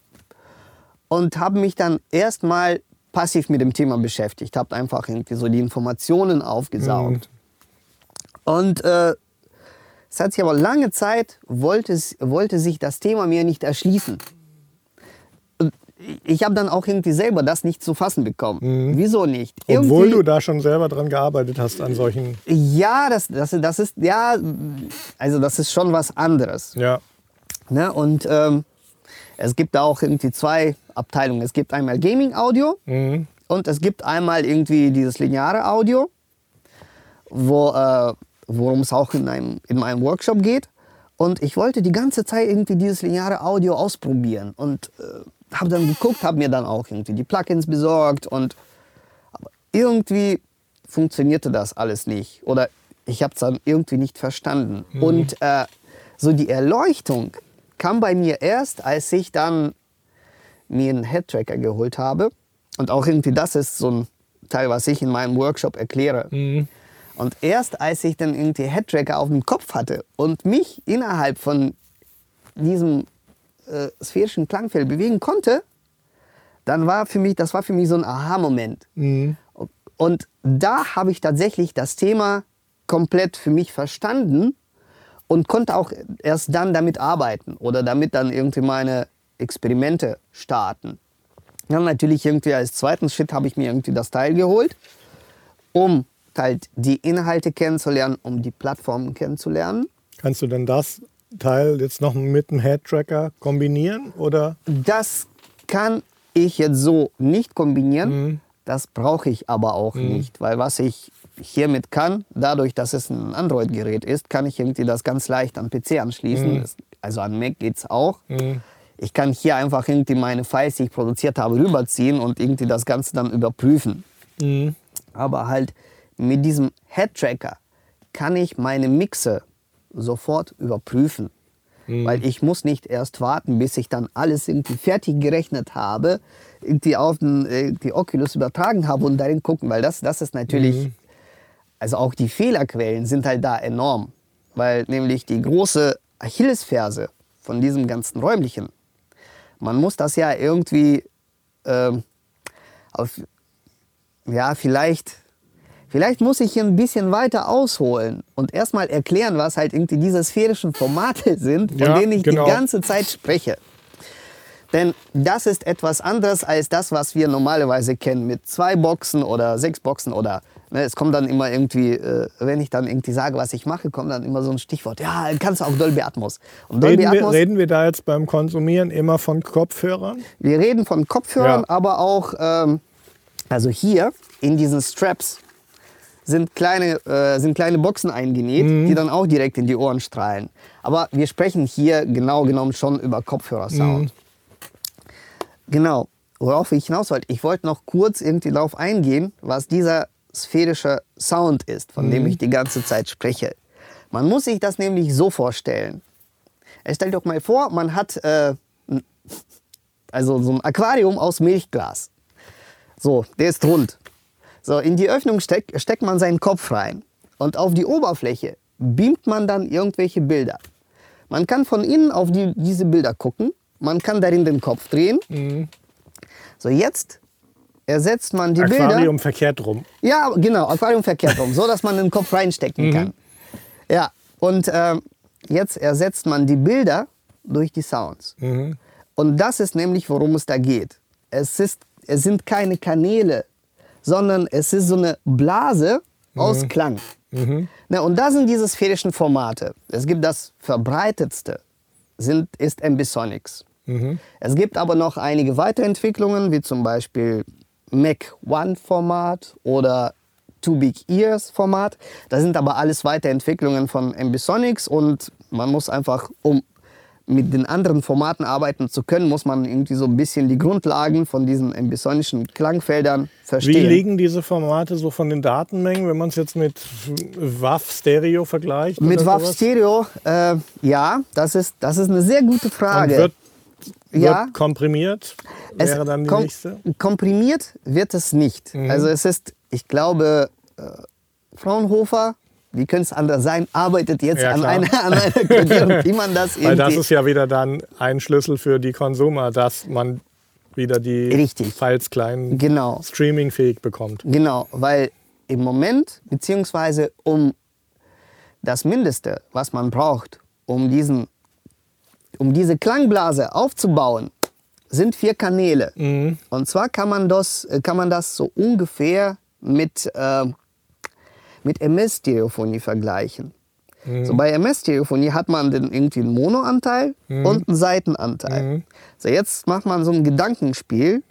und habe mich dann erstmal passiv mit dem Thema beschäftigt, habe einfach irgendwie so die Informationen aufgesaugt. Und äh, es hat sich aber lange Zeit, wollte, wollte sich das Thema mir nicht erschließen. Ich habe dann auch irgendwie selber das nicht zu fassen bekommen. Wieso nicht? Obwohl Irgendwie- du da schon selber dran gearbeitet hast an solchen. ja, das, das, das ist ja, also das ist schon was anderes. Ja. Ne? Und ähm, es gibt da auch irgendwie zwei Abteilungen. Es gibt einmal Gaming Audio Mhm. und es gibt einmal irgendwie dieses lineare Audio, wo, äh, worum es auch in, einem, in meinem Workshop geht. Und ich wollte die ganze Zeit irgendwie dieses lineare Audio ausprobieren und äh, habe dann geguckt, habe mir dann auch irgendwie die Plugins besorgt und irgendwie funktionierte das alles nicht oder ich habe es dann irgendwie nicht verstanden. Und äh, so die Erleuchtung kam bei mir erst, als ich dann mir einen Headtracker geholt habe. Und auch irgendwie das ist so ein Teil, was ich in meinem Workshop erkläre. Und erst als ich dann irgendwie Headtracker auf dem Kopf hatte und mich innerhalb von diesem äh, sphärischen Klangfeld bewegen konnte, dann war für mich, das war für mich so ein Aha-Moment. Und da habe ich tatsächlich das Thema komplett für mich verstanden und konnte auch erst dann damit arbeiten oder damit dann irgendwie meine Experimente starten. Dann natürlich irgendwie als zweiten Schritt habe ich mir irgendwie das Teil geholt, um halt die Inhalte kennenzulernen, um die Plattformen kennenzulernen. Kannst du denn das Teil jetzt noch mit dem Head-Tracker kombinieren? Oder? Das kann ich jetzt so nicht kombinieren. Das brauche ich aber auch nicht, weil was ich hiermit kann, dadurch, dass es ein Android-Gerät ist, kann ich irgendwie das ganz leicht am PC anschließen. Das- Also an Mac geht es auch. Ich kann hier einfach irgendwie meine Files, die ich produziert habe, rüberziehen und irgendwie das Ganze dann überprüfen. Aber halt mit diesem Head-Tracker kann ich meine Mixe sofort überprüfen. Weil ich muss nicht erst warten, bis ich dann alles irgendwie fertig gerechnet habe, irgendwie auf den äh, die Oculus übertragen habe und darin gucken, weil das, das ist natürlich, also auch die Fehlerquellen sind halt da enorm. Weil nämlich die große Achillesferse von diesem ganzen räumlichen, man muss das ja irgendwie ähm, auf, ja, vielleicht, vielleicht muss ich hier ein bisschen weiter ausholen und erstmal erklären, was halt irgendwie diese sphärischen Formate sind, von Ja, denen ich genau. die ganze Zeit spreche. Denn das ist etwas anderes als das, was wir normalerweise kennen mit zwei Boxen oder sechs Boxen oder ne, es kommt dann immer irgendwie, äh, wenn ich dann irgendwie sage, was ich mache, kommt dann immer so ein Stichwort. Ja, kannst du auch Dolby Atmos. Und Dolby Reden wir, Atmos, reden wir da jetzt beim Konsumieren immer von Kopfhörern? wir reden von Kopfhörern, Ja. aber auch, ähm, also hier in diesen Straps sind kleine, äh, sind kleine Boxen eingenäht, Mhm. die dann auch direkt in die Ohren strahlen. Aber wir sprechen hier genau genommen schon über Mhm. Kopfhörersound. Genau, worauf ich hinaus wollte. Ich wollte noch kurz irgendwie darauf eingehen, was dieser sphärische Sound ist, von Mhm. dem ich die ganze Zeit spreche. Man muss sich das nämlich so vorstellen. Äh, Stellt doch mal vor, man hat äh, also so ein Aquarium aus Milchglas. So, der ist rund. So, in die Öffnung steck, steckt man seinen Kopf rein. Und auf die Oberfläche beamt man dann irgendwelche Bilder. Man kann von innen auf die, diese Bilder gucken. Man kann darin den Kopf drehen. So, jetzt ersetzt man die Bilder. Aquarium verkehrt rum. Ja, genau, Aquarium verkehrt rum, so dass man den Kopf reinstecken kann. Ja, und ähm, jetzt ersetzt man die Bilder durch die Sounds. Und das ist nämlich, worum es da geht. Es, ist, es sind keine Kanäle, sondern es ist so eine Blase aus Klang. Na, und da sind diese sphärischen Formate. Es gibt das verbreitetste, sind, ist Ambisonics. Es gibt aber noch einige Weiterentwicklungen, wie zum Beispiel Mac One Format oder Two Big Ears Format. Das sind aber alles Weiterentwicklungen von Ambisonics und man muss einfach, um mit den anderen Formaten arbeiten zu können, muss man irgendwie so ein bisschen die Grundlagen von diesen ambisonischen Klangfeldern Wie verstehen. liegen diese Formate so von den Datenmengen, wenn man es jetzt mit WAV Stereo vergleicht? Mit WAV? Stereo, äh, ja, das ist, das ist eine sehr gute Und Frage. wird, wird Ja. komprimiert? Es Wäre dann die kom- nächste? Komprimiert wird es nicht. Mhm. Also es ist, ich glaube, äh, Fraunhofer, wie könnte es anders sein, arbeitet jetzt Ja, an, einer, an einer Kodierung, wie man das Weil das ist ja wieder dann ein Schlüssel für die Konsumer, dass man wieder die Richtig. Files klein Genau. streamingfähig bekommt. Genau, weil im Moment, beziehungsweise um das Mindeste, was man braucht, um, diesen, um diese Klangblase aufzubauen, sind vier Kanäle. Und zwar kann man das, äh, kann man das so ungefähr mit, äh, mit MS-Stereophonie vergleichen. So bei MS-Stereophonie hat man den, irgendwie einen Monoanteil und einen Seitenanteil. So jetzt macht man so ein Gedankenspiel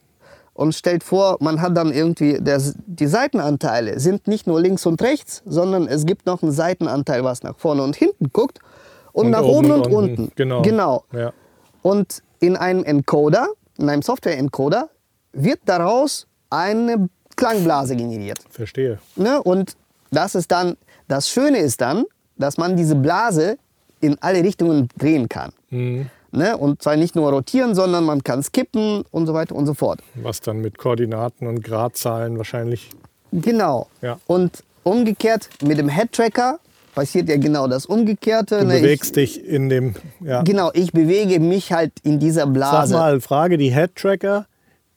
und stellt vor, man hat dann irgendwie, der, die Seitenanteile sind nicht nur links und rechts, sondern es gibt noch einen Seitenanteil, was nach vorne und hinten guckt und, Und nach oben oben und und unten. unten. Genau. genau. Ja. Und in einem Encoder, in einem Software-Encoder, wird daraus eine Klangblase generiert. Verstehe. Ne? Und das ist dann, das Schöne ist dann, dass man diese Blase in alle Richtungen drehen kann. Ne? Und zwar nicht nur rotieren, sondern man kann skippen und so weiter und so fort. Was dann mit Koordinaten und Gradzahlen wahrscheinlich. Genau. Ja. Und umgekehrt mit dem Head-Tracker passiert ja genau das Umgekehrte. Du ne? bewegst dich in dem. Ja. ich, genau, ich bewege mich halt in dieser Sag Blase. mal, Frage: Die Head-Tracker,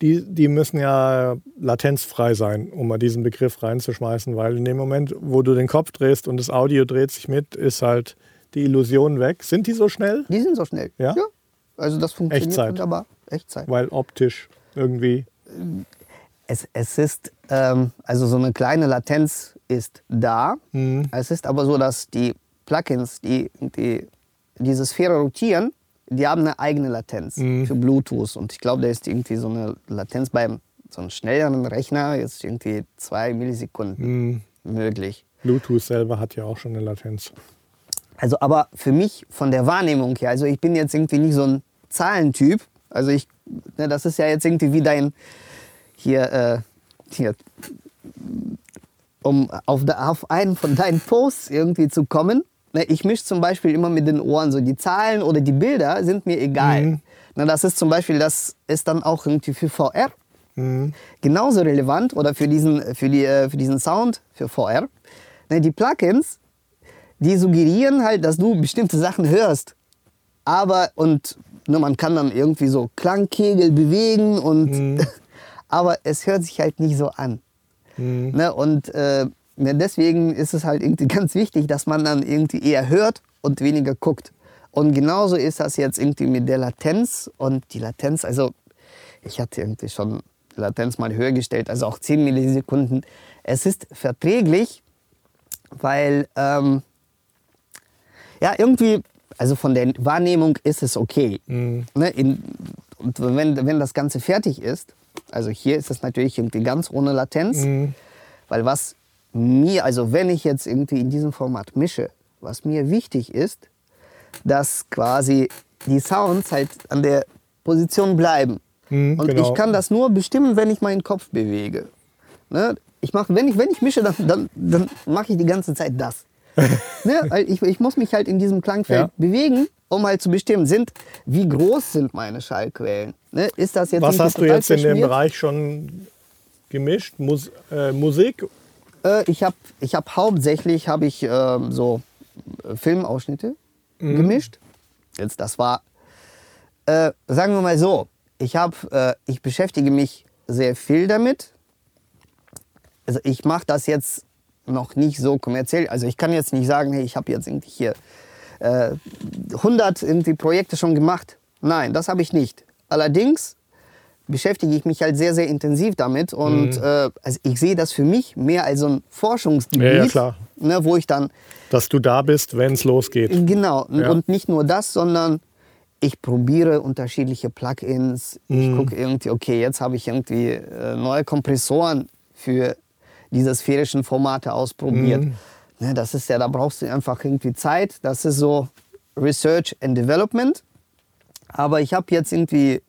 die, die müssen ja latenzfrei sein, um mal diesen Begriff reinzuschmeißen, weil in dem Moment, wo du den Kopf drehst und das Audio dreht sich mit, ist halt die Illusion weg. Sind die so schnell? Die sind so schnell. Ja? Also das funktioniert Echtzeit. wunderbar. Echtzeit. Weil optisch irgendwie. Es, es ist, ähm, also so eine kleine Latenz ist da. Es ist aber so, dass die Plugins, die, die diese Sphäre rotieren, die haben eine eigene Latenz für Bluetooth. Und ich glaube, da ist irgendwie so eine Latenz beim so einem schnelleren Rechner jetzt irgendwie zwei Millisekunden möglich. Bluetooth selber hat ja auch schon eine Latenz. Also aber für mich von der Wahrnehmung her, also ich bin jetzt irgendwie nicht so ein Zahlentyp. Also ich, ne, das ist ja jetzt irgendwie wie dein hier, äh, hier um auf, de, auf einen von deinen Posts irgendwie zu kommen. Ne, ich mische zum Beispiel immer mit den Ohren so die Zahlen oder die Bilder sind mir egal. Mhm. Na, das ist zum Beispiel, das ist dann auch irgendwie für VR Mhm. genauso relevant oder für diesen, für die, äh, für diesen Sound, für VR. Ne, die Plugins, die suggerieren halt, dass du bestimmte Sachen hörst. Aber, und ne, man kann dann irgendwie so Klangkegel bewegen und, aber es hört sich halt nicht so an. Ne, und äh, deswegen ist es halt irgendwie ganz wichtig, dass man dann irgendwie eher hört und weniger guckt. Und genauso ist das jetzt irgendwie mit der Latenz. Und die Latenz, also ich hatte irgendwie schon Latenz mal höher gestellt, also auch 10 Millisekunden. Es ist verträglich, weil ähm, ja irgendwie, also von der Wahrnehmung ist es okay. Ne, in, und wenn, wenn das Ganze fertig ist, also hier ist es natürlich irgendwie ganz ohne Latenz, weil was mir, also wenn ich jetzt irgendwie in diesem Format mische, was mir wichtig ist, dass quasi die Sounds halt an der Position bleiben. Mhm, Und genau. ich kann das nur bestimmen, wenn ich meinen Kopf bewege. Ne? Ich mach, wenn, ich, wenn ich mische, dann, dann, dann mache ich die ganze Zeit das. ne? Weil ich, ich muss mich halt in diesem Klangfeld Ja. bewegen, um halt zu bestimmen, sind, wie groß sind meine Schallquellen. Ne? Ist das jetzt Was hast du jetzt in dem? Bereich schon gemischt? Mus äh, Musik? Äh, ich habe ich hab hauptsächlich hab ich, ähm, so äh, Filmausschnitte gemischt. Jetzt, das war, äh, sagen wir mal so, ich, hab, äh, ich beschäftige mich sehr viel damit. Also ich mache das jetzt noch nicht so kommerziell. Also ich kann jetzt nicht sagen, hey, ich habe jetzt irgendwie hier äh, 100 irgendwie Projekte schon gemacht. Nein, das habe ich nicht. Allerdings beschäftige ich mich halt sehr, sehr intensiv damit und äh, also ich sehe das für mich mehr als so ein Forschungsgebiet, Ja, ja, klar. Ne, wo ich dann Dass du da bist, wenn es losgeht. Genau, Ja. und nicht nur das, sondern ich probiere unterschiedliche Plugins. Ich Mhm. gucke irgendwie, okay, jetzt habe ich irgendwie äh, neue Kompressoren für diese sphärischen Formate ausprobiert. Mhm. Ne, das ist ja, da brauchst du einfach irgendwie Zeit. Das ist so Research and Development. Aber ich habe jetzt irgendwie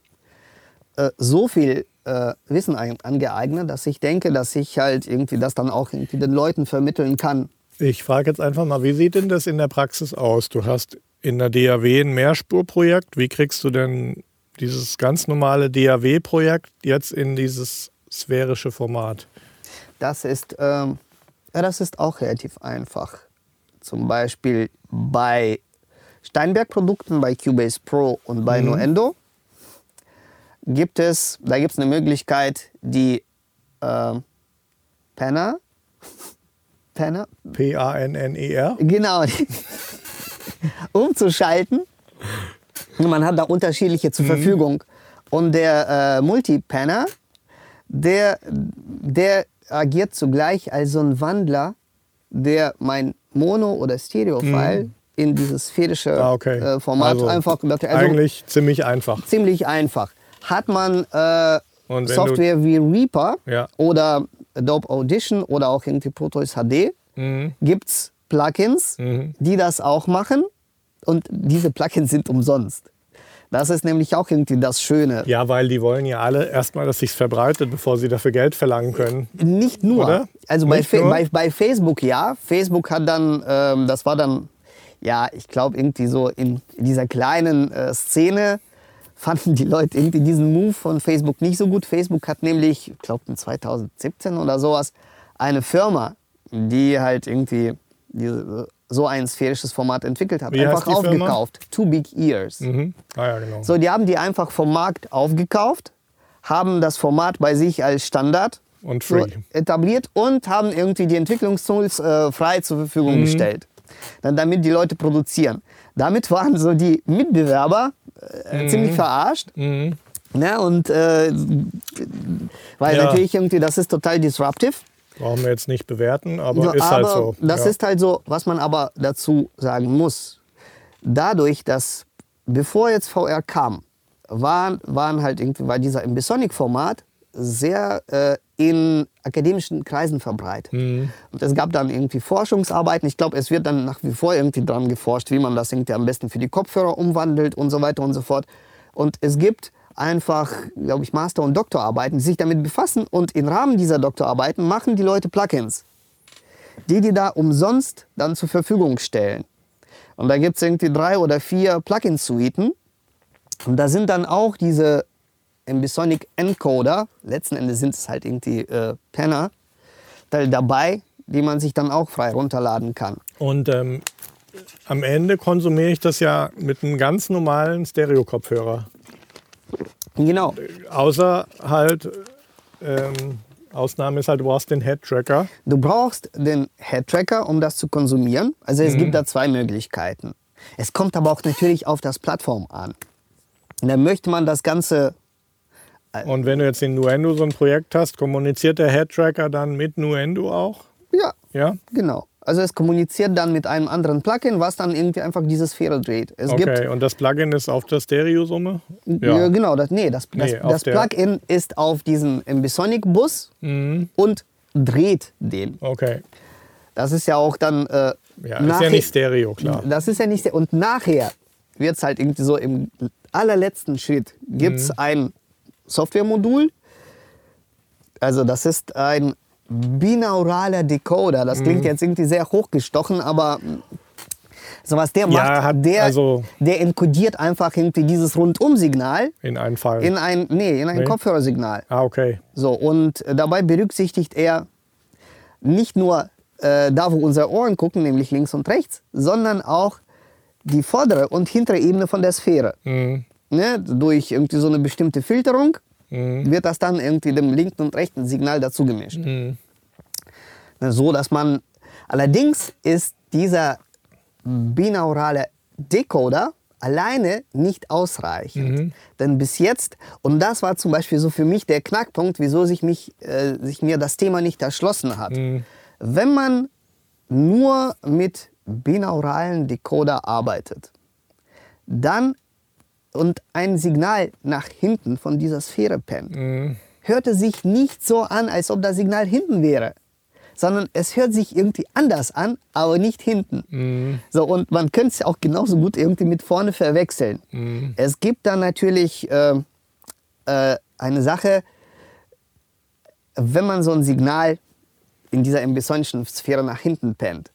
äh, so viel äh, Wissen angeeignet, dass ich denke, dass ich halt irgendwie das dann auch irgendwie den Leuten vermitteln kann. Ich frage jetzt einfach mal, wie sieht denn das in der Praxis aus? Du hast in der DAW ein Mehrspurprojekt. Wie kriegst du denn dieses ganz normale DAW-Projekt jetzt in dieses sphärische Format? Das ist, ähm, ja, das ist auch relativ einfach. Zum Beispiel bei Steinberg-Produkten, bei Cubase Pro und bei Nuendo gibt es, da gibt es eine Möglichkeit, die ähm, Penner, Penner, P-A-N-N-E-R? genau, umzuschalten. Man hat da unterschiedliche zur Verfügung. Und der äh, Multipanner, der, der agiert zugleich als so ein Wandler, der mein Mono- oder Stereo-File in dieses sphärische Ah, okay. äh, Format Also einfach also Eigentlich ziemlich einfach. ziemlich einfach. Hat man äh, Software wie Reaper Ja. oder Adobe Audition oder auch irgendwie Pro Tools HD, Mhm. gibt es Plugins, die das auch machen. Und diese Plugins sind umsonst. Das ist nämlich auch irgendwie das Schöne. Ja, weil die wollen ja alle erstmal, dass sich's verbreitet, bevor sie dafür Geld verlangen können. Nicht nur. Oder? Also bei, Nicht Fa- nur? bei, bei Facebook ja. Facebook hat dann, ähm, das war dann, ja, ich glaube irgendwie so in dieser kleinen äh, Szene fanden die Leute irgendwie diesen Move von Facebook nicht so gut. Facebook hat nämlich, ich glaube 2017 oder sowas, eine Firma, die halt irgendwie diese, so ein sphärisches Format entwickelt hat, Wie einfach die Firma? aufgekauft. Two Big Ears. Mhm. Ah ja, genau. So, die haben die einfach vom Markt aufgekauft, haben das Format bei sich als Standard Und so etabliert und haben irgendwie die Entwicklungstools äh, frei zur Verfügung Mhm. gestellt, dann, damit die Leute produzieren. Damit waren so die Mitbewerber Mhm. äh, ziemlich verarscht. Ne? Und äh, weil Ja. natürlich irgendwie, das ist total disruptive. Brauchen wir jetzt nicht bewerten, aber So, ist halt aber so. Das ja. ist halt so, was man aber dazu sagen muss. Dadurch, dass bevor jetzt VR kam, waren, waren halt irgendwie, war dieser Ambisonic-Format sehr äh, in akademischen Kreisen verbreitet. Mhm. Und es gab dann irgendwie Forschungsarbeiten. Ich glaube, es wird dann nach wie vor irgendwie dran geforscht, wie man das irgendwie am besten für die Kopfhörer umwandelt und so weiter und so fort. Und es gibt einfach, glaube ich, Master- und Doktorarbeiten, die sich damit befassen. Und im Rahmen dieser Doktorarbeiten machen die Leute Plugins, die die da umsonst dann zur Verfügung stellen. Und da gibt es irgendwie drei oder vier Plugin-Suiten. Und da sind dann auch diese Ambisonic Encoder, letzten Endes sind es halt irgendwie äh, Penner, da- dabei, die man sich dann auch frei runterladen kann. Und ähm, am Ende konsumiere ich das ja mit einem ganz normalen Stereo-Kopfhörer. Genau. Außer halt, ähm, Ausnahme ist halt, du brauchst den Head-Tracker. Du brauchst den Head-Tracker, um das zu konsumieren. Also es gibt da zwei Möglichkeiten. Es kommt aber auch natürlich auf das Plattform an. Und dann möchte man das Ganze, Und wenn du jetzt in Nuendo so ein Projekt hast, kommuniziert der Head-Tracker dann mit Nuendo auch? ja, Ja? genau. Also es kommuniziert dann mit einem anderen Plugin, was dann irgendwie einfach diese Sphäre dreht. Es gibt Okay, und das Plugin ist auf der Stereosumme? Ja. genau, das, nee, das, das, Nee, das der- Plugin ist auf diesem Ambisonic-Bus Mhm. und dreht den. Okay. Das ist ja auch dann. Äh, Ja, ist ja nachher- nicht Stereo, klar. Das ist ja nicht. sehr- Und nachher wird es halt irgendwie so im allerletzten Schritt gibt es ein Softwaremodul. Also, das ist ein binauraler Decoder. Das klingt jetzt irgendwie sehr hochgestochen, aber. So was der Ja, macht, hat- der, also- der enkodiert einfach irgendwie dieses Rundum-Signal In einem Fall. in ein, nee, in ein Nee. Kopfhörersignal. ah, okay. So, und äh, dabei berücksichtigt er nicht nur äh, da, wo unsere Ohren gucken, nämlich links und rechts, sondern auch die vordere und hintere Ebene von der Sphäre. Mhm. Ne? Durch irgendwie so eine bestimmte Filterung Mhm. wird das dann irgendwie dem linken und rechten Signal dazu gemischt. Mhm. So, dass man, allerdings ist dieser binaurale Decoder alleine nicht ausreichend. Denn bis jetzt, und das war zum Beispiel so für mich der Knackpunkt, wieso sich, mich, äh, sich mir das Thema nicht erschlossen hat. Wenn man nur mit binauralen Decoder arbeitet, dann und ein Signal nach hinten von dieser Sphäre pennt, hörte sich nicht so an, als ob das Signal hinten wäre, sondern es hört sich irgendwie anders an, aber nicht hinten. So, und man könnte es auch genauso gut irgendwie mit vorne verwechseln. Es gibt dann natürlich äh, äh, eine Sache, wenn man so ein Signal in dieser ambisonischen Sphäre nach hinten pennt,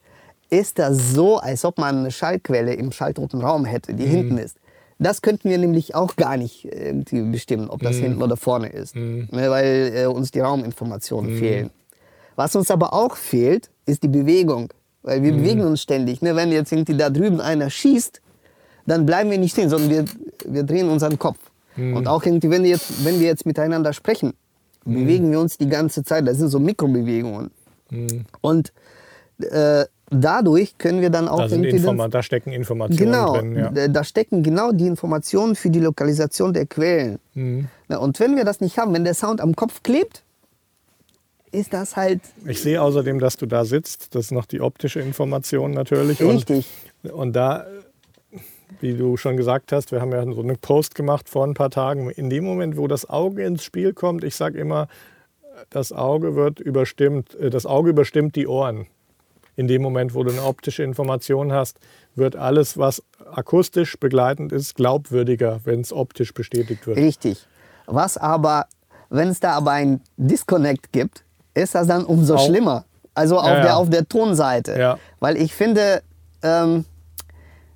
ist das so, als ob man eine Schallquelle im schalltoten Raum hätte, die hinten ist. Das könnten wir nämlich auch gar nicht irgendwie bestimmen, ob das hinten oder vorne ist, ne, weil äh, uns die Rauminformationen fehlen. Was uns aber auch fehlt, ist die Bewegung, weil wir bewegen uns ständig. Ne? Wenn jetzt irgendwie da drüben einer schießt, dann bleiben wir nicht stehen, sondern wir, wir drehen unseren Kopf. Und auch irgendwie, wenn wir jetzt, wenn wir jetzt miteinander sprechen, bewegen wir uns die ganze Zeit. Das sind so Mikrobewegungen. Und äh, dadurch können wir dann auch Da, irgendwie Informa da stecken Informationen Genau, drin. Ja. da- stecken genau die Informationen für die Lokalisation der Quellen. Mhm. Na, und wenn wir das nicht haben, wenn der Sound am Kopf klebt, ist das halt Ich sehe außerdem, dass du da sitzt. Das ist noch die optische Information natürlich. richtig. Und, und da, wie du schon gesagt hast, wir haben ja so einen Post gemacht vor ein paar Tagen. In dem Moment, wo das Auge ins Spiel kommt, ich sage immer, das Auge wird überstimmt, äh, das Auge überstimmt die Ohren. In dem Moment, wo du eine optische Information hast, wird alles, was akustisch begleitend ist, glaubwürdiger, wenn es optisch bestätigt wird. Richtig. Was aber, wenn es da aber ein Disconnect gibt, ist das dann umso Auch- schlimmer. Also auf, Ja, ja. Der, auf der Tonseite. Ja. Weil ich finde, ähm,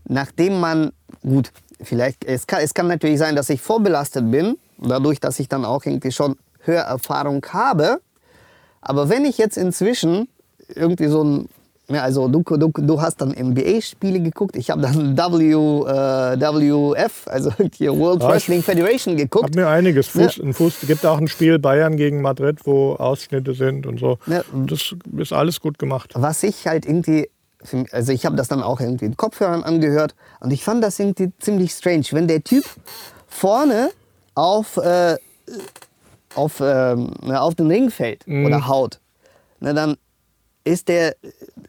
nachdem man, gut, vielleicht, es kann, es kann natürlich sein, dass ich vorbelastet bin, dadurch, dass ich dann auch irgendwie schon Hörerfahrung habe. Aber wenn ich jetzt inzwischen irgendwie so ein, ja, also du, du, du hast dann NBA-Spiele geguckt, ich habe dann w, äh, WF, also die World Ja, ich Wrestling Federation geguckt. Hab mir einiges. Fuß, ein Fuß, gibt auch ein Spiel Bayern gegen Madrid, wo Ausschnitte sind und so. Ja. Das ist alles gut gemacht. was ich halt irgendwie, also ich habe das dann auch irgendwie in Kopfhörern angehört und ich fand das irgendwie ziemlich strange, wenn der Typ vorne auf, äh, auf, na, auf den Ring fällt oder haut, na, dann ist der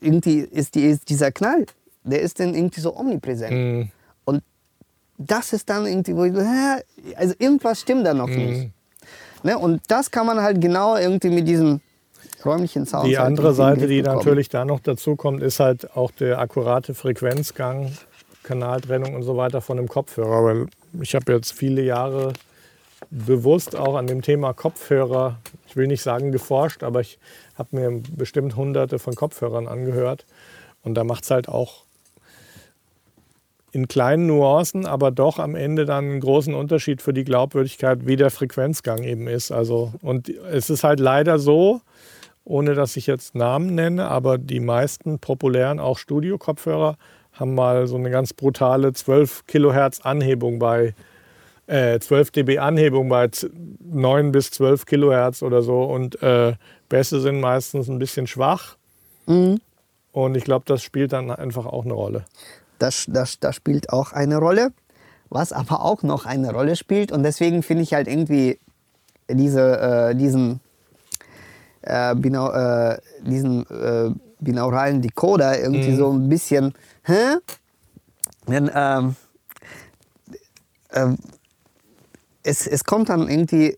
irgendwie, ist, die, ist dieser Knall, der ist dann irgendwie so omnipräsent. Und das ist dann irgendwie, wo ich, so, also irgendwas stimmt da noch nicht. Ne? Und das kann man halt genau irgendwie mit diesem räumlichen Sound. Die halt andere Seite, die natürlich da noch dazu kommt, ist halt auch der akkurate Frequenzgang, Kanaltrennung und so weiter von dem Kopfhörer. Weil ich habe jetzt viele Jahre bewusst auch an dem Thema Kopfhörer, ich will nicht sagen geforscht, aber ich habe mir bestimmt hunderte von Kopfhörern angehört. Und da macht es halt auch in kleinen Nuancen, aber doch am Ende dann einen großen Unterschied für die Glaubwürdigkeit, wie der Frequenzgang eben ist. Also, und es ist halt leider so, ohne dass ich jetzt Namen nenne, aber die meisten populären, auch Studio-Kopfhörer, haben mal so eine ganz brutale 12 Kilohertz Anhebung bei äh, 12 dB Anhebung bei 9 bis 12 Kilohertz oder so. Und äh, Bässe sind meistens ein bisschen schwach. Mhm. Und ich glaube, das spielt dann einfach auch eine Rolle. Das, das, das spielt auch eine Rolle. Was aber auch noch eine Rolle spielt, und deswegen finde ich halt irgendwie diese, äh, diesen, äh, binau, äh, diesen äh, binauralen Decoder irgendwie Mhm. so ein bisschen. Hä? Denn, ähm, ähm, es, es kommt dann irgendwie.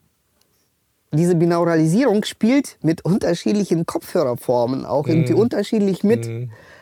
Diese Binauralisierung spielt mit unterschiedlichen Kopfhörerformen auch irgendwie Mhm. unterschiedlich mit.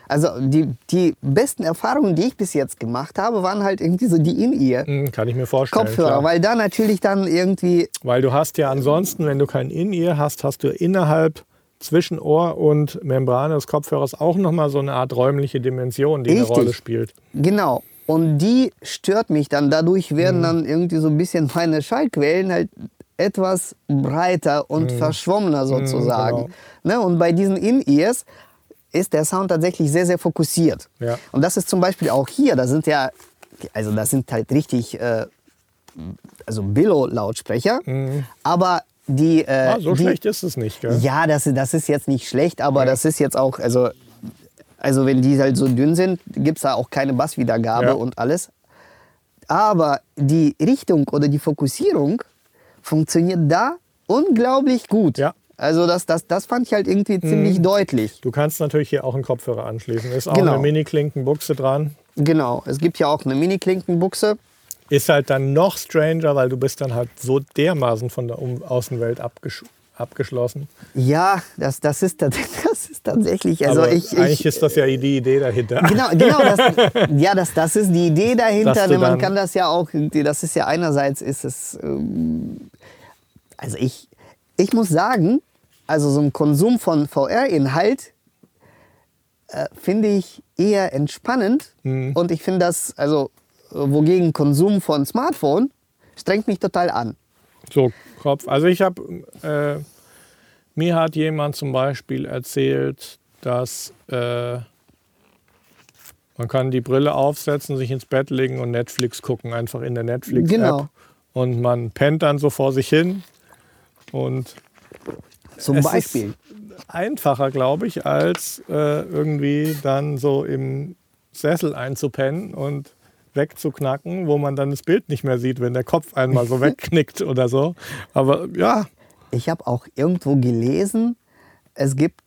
Also die, die besten Erfahrungen, die ich bis jetzt gemacht habe, waren halt irgendwie so die In-Ear. Hm, kann ich mir vorstellen. Kopfhörer, klar. weil da natürlich dann irgendwie, Weil du hast ja ansonsten, wenn du kein In-Ear hast, hast du innerhalb zwischen Ohr und Membrane des Kopfhörers auch nochmal so eine Art räumliche Dimension, die Richtig. eine Rolle spielt. genau. Und die stört mich dann. Dadurch werden Mhm. dann irgendwie so ein bisschen meine Schallquellen halt etwas breiter und verschwommener sozusagen. Mhm. genau. ne? Und bei diesen In-Ears ist der Sound tatsächlich sehr, sehr fokussiert. Ja. Und das ist zum Beispiel auch hier, da sind ja, also das sind halt richtig, äh, also Billo-Lautsprecher, aber die... Äh, Mhm. Ah, so die, schlecht ist es nicht, gell? Ja, das, das ist jetzt nicht schlecht, aber das ist jetzt auch, also, also wenn die halt so dünn sind, gibt es da auch keine Basswiedergabe Ja. und alles. Aber die Richtung oder die Fokussierung funktioniert da unglaublich gut. Ja. Also das, das, das fand ich halt irgendwie ziemlich deutlich. Du kannst natürlich hier auch einen Kopfhörer anschließen. Ist auch Genau. eine Mini-Klinkenbuchse dran. Genau, es gibt ja auch eine Mini-Klinkenbuchse. Ist halt dann noch stranger, weil du bist dann halt so dermaßen von der Außenwelt abgesch abgeschlossen. Ja, das, das, ist, das ist tatsächlich, also Aber ich, eigentlich ich, ist das ja die Idee dahinter. Genau, genau das, ja, das, das ist die Idee dahinter. Ne, Man kann das ja auch, das ist ja einerseits ist es, ähm, also ich, ich muss sagen, also so ein Konsum von VR-Inhalt äh, finde ich eher entspannend Mhm. und ich finde das, also äh, wogegen Konsum von Smartphone strengt mich total an. So, Kopf. Also ich habe, äh, mir hat jemand zum Beispiel erzählt, dass äh, man kann die Brille aufsetzen, sich ins Bett legen und Netflix gucken, einfach in der Netflix-App. Genau. Und man pennt dann so vor sich hin. Und Zum Es Beispiel. einfacher, glaube ich, als äh, irgendwie dann so im Sessel einzupennen und wegzuknacken, wo man dann das Bild nicht mehr sieht, wenn der Kopf einmal so wegknickt oder so. Aber ja, Ich habe auch irgendwo gelesen, es gibt,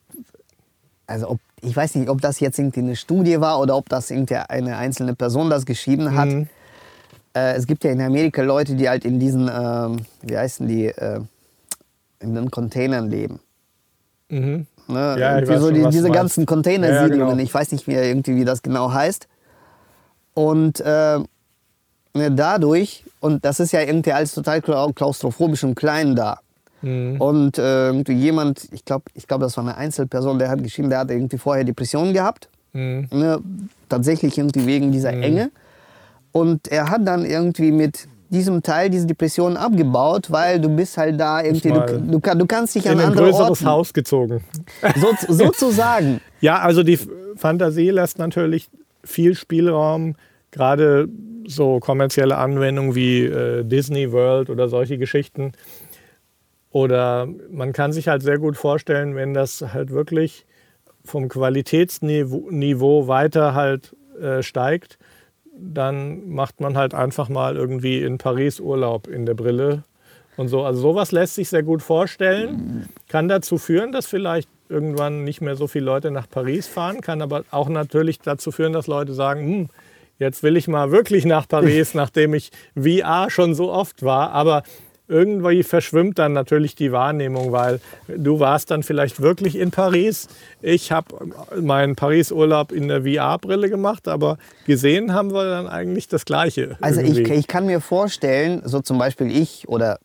also ob, ich weiß nicht, ob das jetzt irgendwie eine Studie war oder ob das irgendwie eine einzelne Person das geschrieben hat. Mhm. Äh, es gibt ja in Amerika Leute, die halt in diesen, ähm, wie heißen die, äh, in den Containern leben. Mhm. Ne? Ja, ich Irgendwie weiß so schon, die, du diese ganzen Containersiedlungen. Ja, genau. Ich weiß nicht mehr irgendwie, wie das genau heißt. Und äh, ne, dadurch, und das ist ja irgendwie alles total klau- klaustrophobisch und klein da. Mhm. Und äh, irgendwie jemand, ich glaube, ich glaub, das war eine Einzelperson, der hat geschrieben, der hat irgendwie vorher Depressionen gehabt. Mhm. Ne, tatsächlich irgendwie wegen dieser Enge. Und er hat dann irgendwie mit diesem Teil diese Depressionen abgebaut, weil du bist halt da irgendwie, du, du, du kannst dich in an ein andere größeres Orten, Haus gezogen. so, sozusagen. Ja, also die Fantasie lässt natürlich viel Spielraum, gerade so kommerzielle Anwendungen wie äh, Disney World oder solche Geschichten. Oder man kann sich halt sehr gut vorstellen, wenn das halt wirklich vom Qualitätsniveau Niveau weiter halt äh, steigt, dann macht man halt einfach mal irgendwie in Paris Urlaub in der Brille und so. Also sowas lässt sich sehr gut vorstellen. Kann dazu führen, dass vielleicht irgendwann nicht mehr so viele Leute nach Paris fahren, kann aber auch natürlich dazu führen, dass Leute sagen, hm, jetzt will ich mal wirklich nach Paris, nachdem ich VR schon so oft war. Aber irgendwie verschwimmt dann natürlich die Wahrnehmung, weil du warst dann vielleicht wirklich in Paris. Ich habe meinen Paris-Urlaub in der VR-Brille gemacht, aber gesehen haben wir dann eigentlich das Gleiche. Also ich, ich kann mir vorstellen, so zum Beispiel ich oder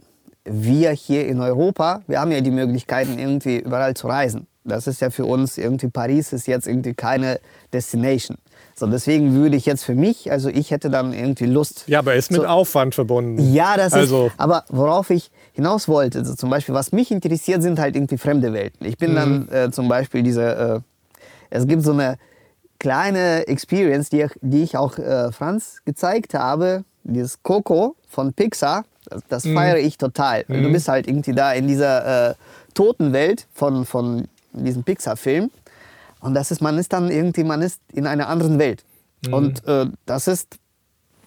wir hier in Europa, wir haben ja die Möglichkeiten, irgendwie überall zu reisen. Das ist ja für uns irgendwie Paris ist jetzt irgendwie keine Destination. So, deswegen würde ich jetzt für mich, also ich hätte dann irgendwie Lust. Ja, aber ist mit So. Aufwand verbunden. Ja, das Also- ist. Aber worauf ich hinaus wollte, also zum Beispiel, was mich interessiert, sind halt irgendwie fremde Welten. Ich bin dann äh, zum Beispiel diese. Äh, es gibt so eine kleine Experience, die, ich- die ich auch äh, Franz gezeigt habe, dieses Coco von Pixar. Das, das feiere ich total. Du bist halt irgendwie da in dieser äh, Totenwelt von, von diesem Pixar-Film. Und das ist, man ist dann irgendwie, man ist in einer anderen Welt. Und äh, das ist,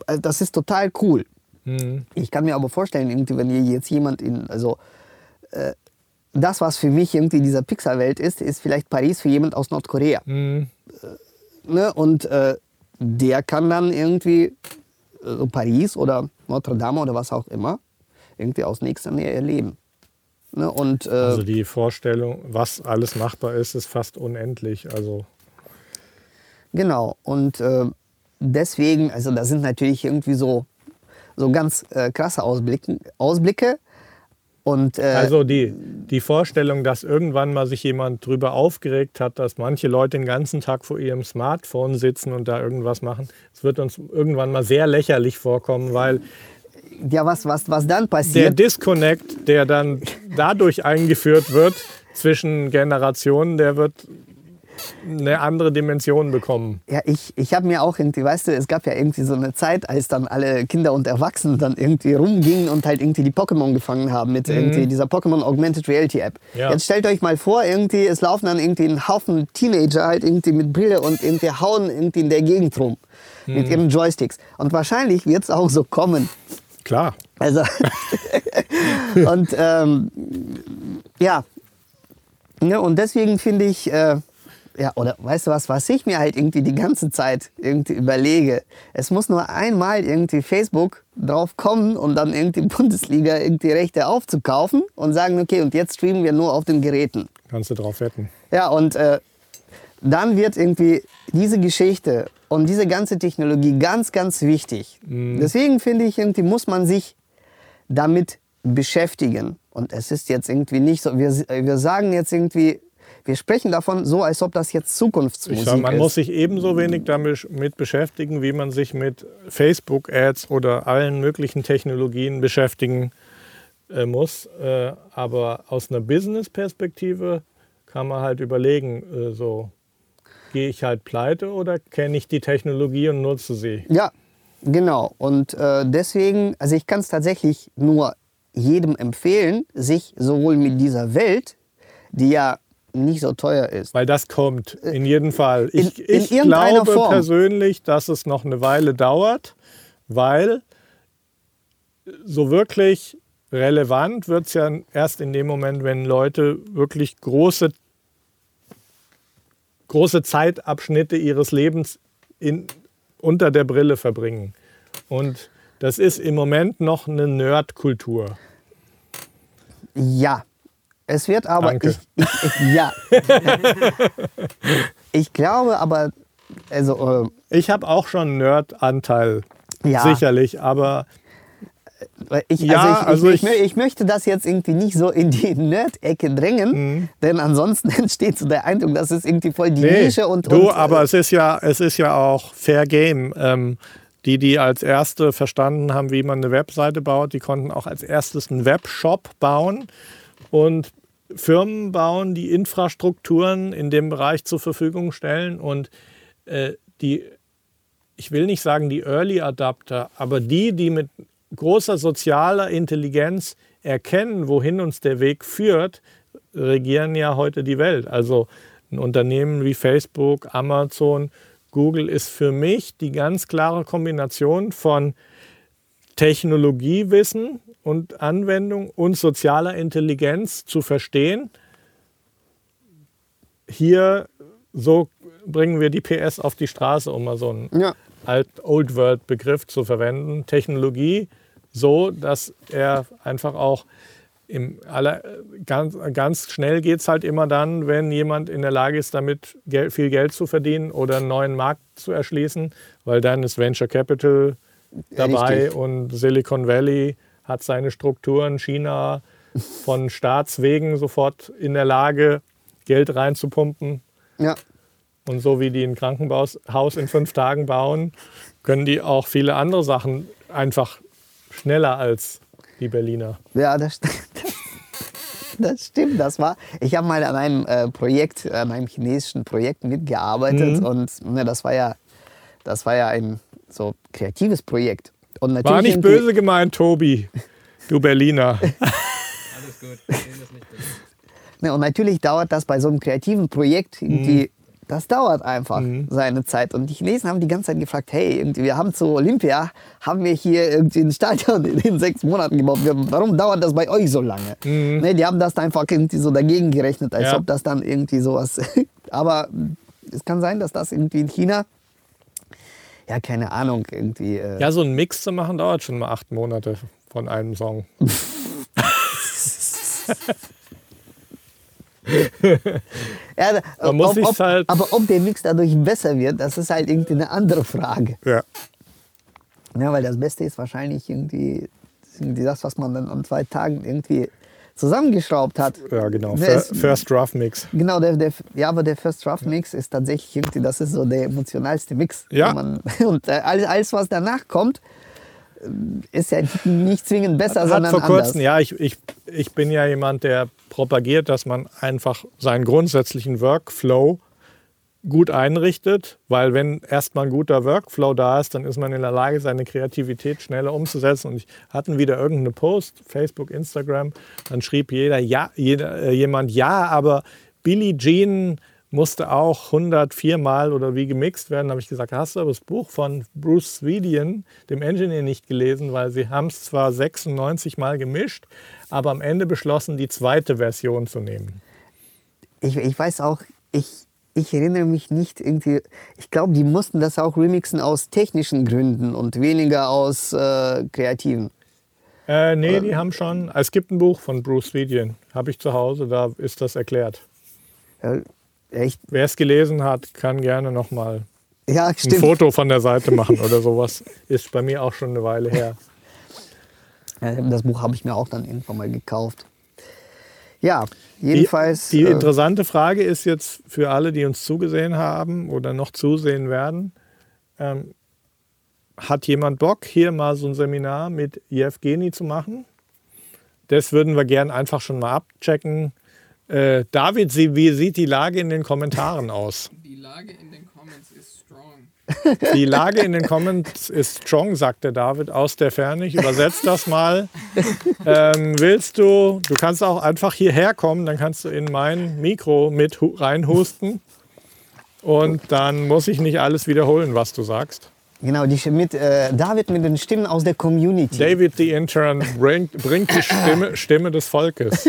äh, das ist total cool. Mhm. Ich kann mir aber vorstellen, irgendwie, wenn hier jetzt jemand in, also äh, das, was für mich irgendwie dieser Pixar-Welt ist, ist vielleicht Paris für jemand aus Nordkorea. Mhm. Ne? Und äh, der kann dann irgendwie äh, so Paris oder Notre Dame oder was auch immer irgendwie aus nächster Nähe erleben. Ne? Und äh, Also die Vorstellung, was alles machbar ist, ist fast unendlich. Also Genau, und äh, deswegen, also da sind natürlich irgendwie so, so ganz äh, krasse Ausblicken, Ausblicke. Und, äh, Also die, die Vorstellung, dass irgendwann mal sich jemand drüber aufgeregt hat, dass manche Leute den ganzen Tag vor ihrem Smartphone sitzen und da irgendwas machen, es wird uns irgendwann mal sehr lächerlich vorkommen, weil ja, was, was, was dann der passiert, Disconnect, der dann dadurch eingeführt wird zwischen Generationen, der wird eine andere Dimension bekommen. ja, ich, ich habe mir auch irgendwie, weißt du, es gab ja irgendwie so eine Zeit, als dann alle Kinder und Erwachsene dann irgendwie rumgingen und halt irgendwie die Pokémon gefangen haben mit irgendwie dieser Pokémon Augmented Reality App. Ja. Jetzt stellt euch mal vor, irgendwie, es laufen dann irgendwie ein Haufen Teenager halt irgendwie mit Brille und irgendwie hauen irgendwie in der Gegend rum mit ihren Joysticks. Und wahrscheinlich wird es auch so kommen. Klar. Also, und ähm, ja. ja, und deswegen finde ich, äh, ja, oder weißt du was, was ich mir halt irgendwie die ganze Zeit irgendwie überlege, es muss nur einmal irgendwie Facebook drauf kommen und dann irgendwie Bundesliga irgendwie Rechte aufzukaufen und sagen, okay, und jetzt streamen wir nur auf den Geräten. Kannst du drauf wetten. Ja, und äh, dann wird irgendwie diese Geschichte und diese ganze Technologie ganz, ganz wichtig. Deswegen finde ich, irgendwie muss man sich damit beschäftigen. Und es ist jetzt irgendwie nicht so, wir, wir sagen jetzt irgendwie, wir sprechen davon so, als ob das jetzt Zukunftsmusik Ich sag, man ist. muss sich ebenso wenig damit mit beschäftigen, wie man sich mit Facebook-Ads oder allen möglichen Technologien beschäftigen äh, muss. Äh, aber aus einer Business-Perspektive kann man halt überlegen, äh, so gehe ich halt pleite oder kenne ich die Technologie und nutze sie. Ja, genau. Und äh, deswegen, also ich kann es tatsächlich nur jedem empfehlen, sich sowohl mit dieser Welt, die ja nicht so teuer ist, Weil das kommt, in jedem Fall. in- Ich, in ich irgendeiner glaube Form. persönlich, dass es noch eine Weile dauert, weil so wirklich relevant wird es ja erst in dem Moment, wenn Leute wirklich große, große Zeitabschnitte ihres Lebens in, unter der Brille verbringen. Und das ist im Moment noch eine Nerdkultur. Ja, es wird aber. Danke. Ich, ich, ich, ja. ich glaube aber, also, Ich habe auch schon einen Nerd-Anteil, Ja. sicherlich, aber äh, ich, Ja, also, ich, also ich, ich, ich- mö- ich möchte das jetzt irgendwie nicht so in die Nerd-Ecke drängen, Mhm. denn ansonsten entsteht so der Eindruck, das ist irgendwie voll die Nee, Nische und. du, und, äh, aber es ist ja, es ist ja auch Fair Game. Ähm, die, die als erste verstanden haben, wie man eine Webseite baut, die konnten auch als erstes einen Webshop bauen und Firmen bauen, die Infrastrukturen in dem Bereich zur Verfügung stellen und äh, die, ich will nicht sagen die Early Adapter, aber die, die mit großer sozialer Intelligenz erkennen, wohin uns der Weg führt, regieren ja heute die Welt. Also ein Unternehmen wie Facebook, Amazon, Google ist für mich die ganz klare Kombination von Technologiewissen und Anwendung und sozialer Intelligenz zu verstehen. Hier so bringen wir die PS auf die Straße, um mal so einen Ja. Old World Begriff zu verwenden. Technologie so, dass er einfach auch im aller, ganz, ganz schnell geht es halt immer dann, wenn jemand in der Lage ist, damit Geld, viel Geld zu verdienen oder einen neuen Markt zu erschließen, weil dann ist Venture Capital dabei Richtig. und Silicon Valley hat seine Strukturen, China von Staatswegen sofort in der Lage, Geld reinzupumpen. ja. Und so wie die ein Krankenhaus in fünf Tagen bauen, können die auch viele andere Sachen einfach schneller als die Berliner. Ja, das, st- das stimmt. Das war. Ich habe mal an einem äh, Projekt, an einem chinesischen Projekt mitgearbeitet Mhm. und ne, das war ja, das war ja ein so kreatives Projekt. Und War nicht böse gemeint, Tobi, du Berliner. Alles gut, wir sehen das nicht. böse. Ne, und natürlich dauert das bei so einem kreativen Projekt irgendwie, das dauert einfach seine Zeit. Und die Chinesen haben die ganze Zeit gefragt, hey, wir haben zu Olympia, haben wir hier irgendwie ein Stadion in, sechs Monaten gebaut. Warum dauert das bei euch so lange? Ne, die haben das dann einfach irgendwie so dagegen gerechnet, als Ja. ob das dann irgendwie sowas... Aber es kann sein, dass das irgendwie in China, ja, keine Ahnung, irgendwie... Äh, Ja, so einen Mix zu machen dauert schon mal acht Monate von einem Song. ja, Man muss ob, ob, halt- Aber ob der Mix dadurch besser wird, das ist halt irgendwie eine andere Frage. Ja. Ja, weil das Beste ist wahrscheinlich irgendwie, irgendwie das, was man dann an zwei Tagen irgendwie zusammengeschraubt hat. Ja, genau. Es- First Draft Mix. Genau, der, der, ja, aber der First Draft Mix ist tatsächlich irgendwie, das ist so der emotionalste Mix. Ja. Man, und äh, alles, alles, was danach kommt, äh, ist ja nicht zwingend besser, Hat sondern vor anders. kurzem, ja, ich, ich, ich bin ja jemand, der propagiert, dass man einfach seinen grundsätzlichen Workflow gut einrichtet, weil wenn erstmal ein guter Workflow da ist, dann ist man in der Lage, seine Kreativität schneller umzusetzen. Und ich hatten wieder irgendeine Post, Facebook, Instagram, dann schrieb jeder, ja, jeder, äh, jemand, ja, aber Billie Jean musste auch 104 Mal oder wie gemixt werden. Da habe ich gesagt, hast du aber das Buch von Bruce Swedian, dem Engineer, nicht gelesen, weil sie haben es zwar 96 Mal gemischt, aber am Ende beschlossen, die zweite Version zu nehmen. Ich, ich weiß auch, ich, ich erinnere mich nicht irgendwie, ich glaube, die mussten das auch remixen aus technischen Gründen und weniger aus äh, kreativen. Äh, nee, die haben schon. Es gibt ein Buch von Bruce Swedian, habe ich zu Hause, da ist das erklärt. Ja, echt? Wer es gelesen hat, kann gerne nochmal Ja, ein. Foto von der Seite machen oder sowas. Ist bei mir auch schon eine Weile her. Ja, das Buch habe ich mir auch dann irgendwann mal gekauft. Ja, jedenfalls. Die, die äh, interessante Frage ist jetzt für alle, die uns zugesehen haben oder noch zusehen werden. Ähm, hat jemand Bock, hier mal so ein Seminar mit Jevgeni zu machen? Das würden wir gern einfach schon mal abchecken. Äh, David, wie sieht die Lage in den Kommentaren aus? Die Lage in den Comments ist strong. Die Lage in den Comments ist strong, sagt der David aus der Ferne. Ich übersetze das mal. Ähm, willst du, du kannst auch einfach hierher kommen, dann kannst du in mein Mikro mit hu- reinhusten. Und dann muss ich nicht alles wiederholen, was du sagst. genau, die, mit, äh, David mit den Stimmen aus der Community. David, the Intern, bringt, bringt die Stimme, Stimme des Volkes.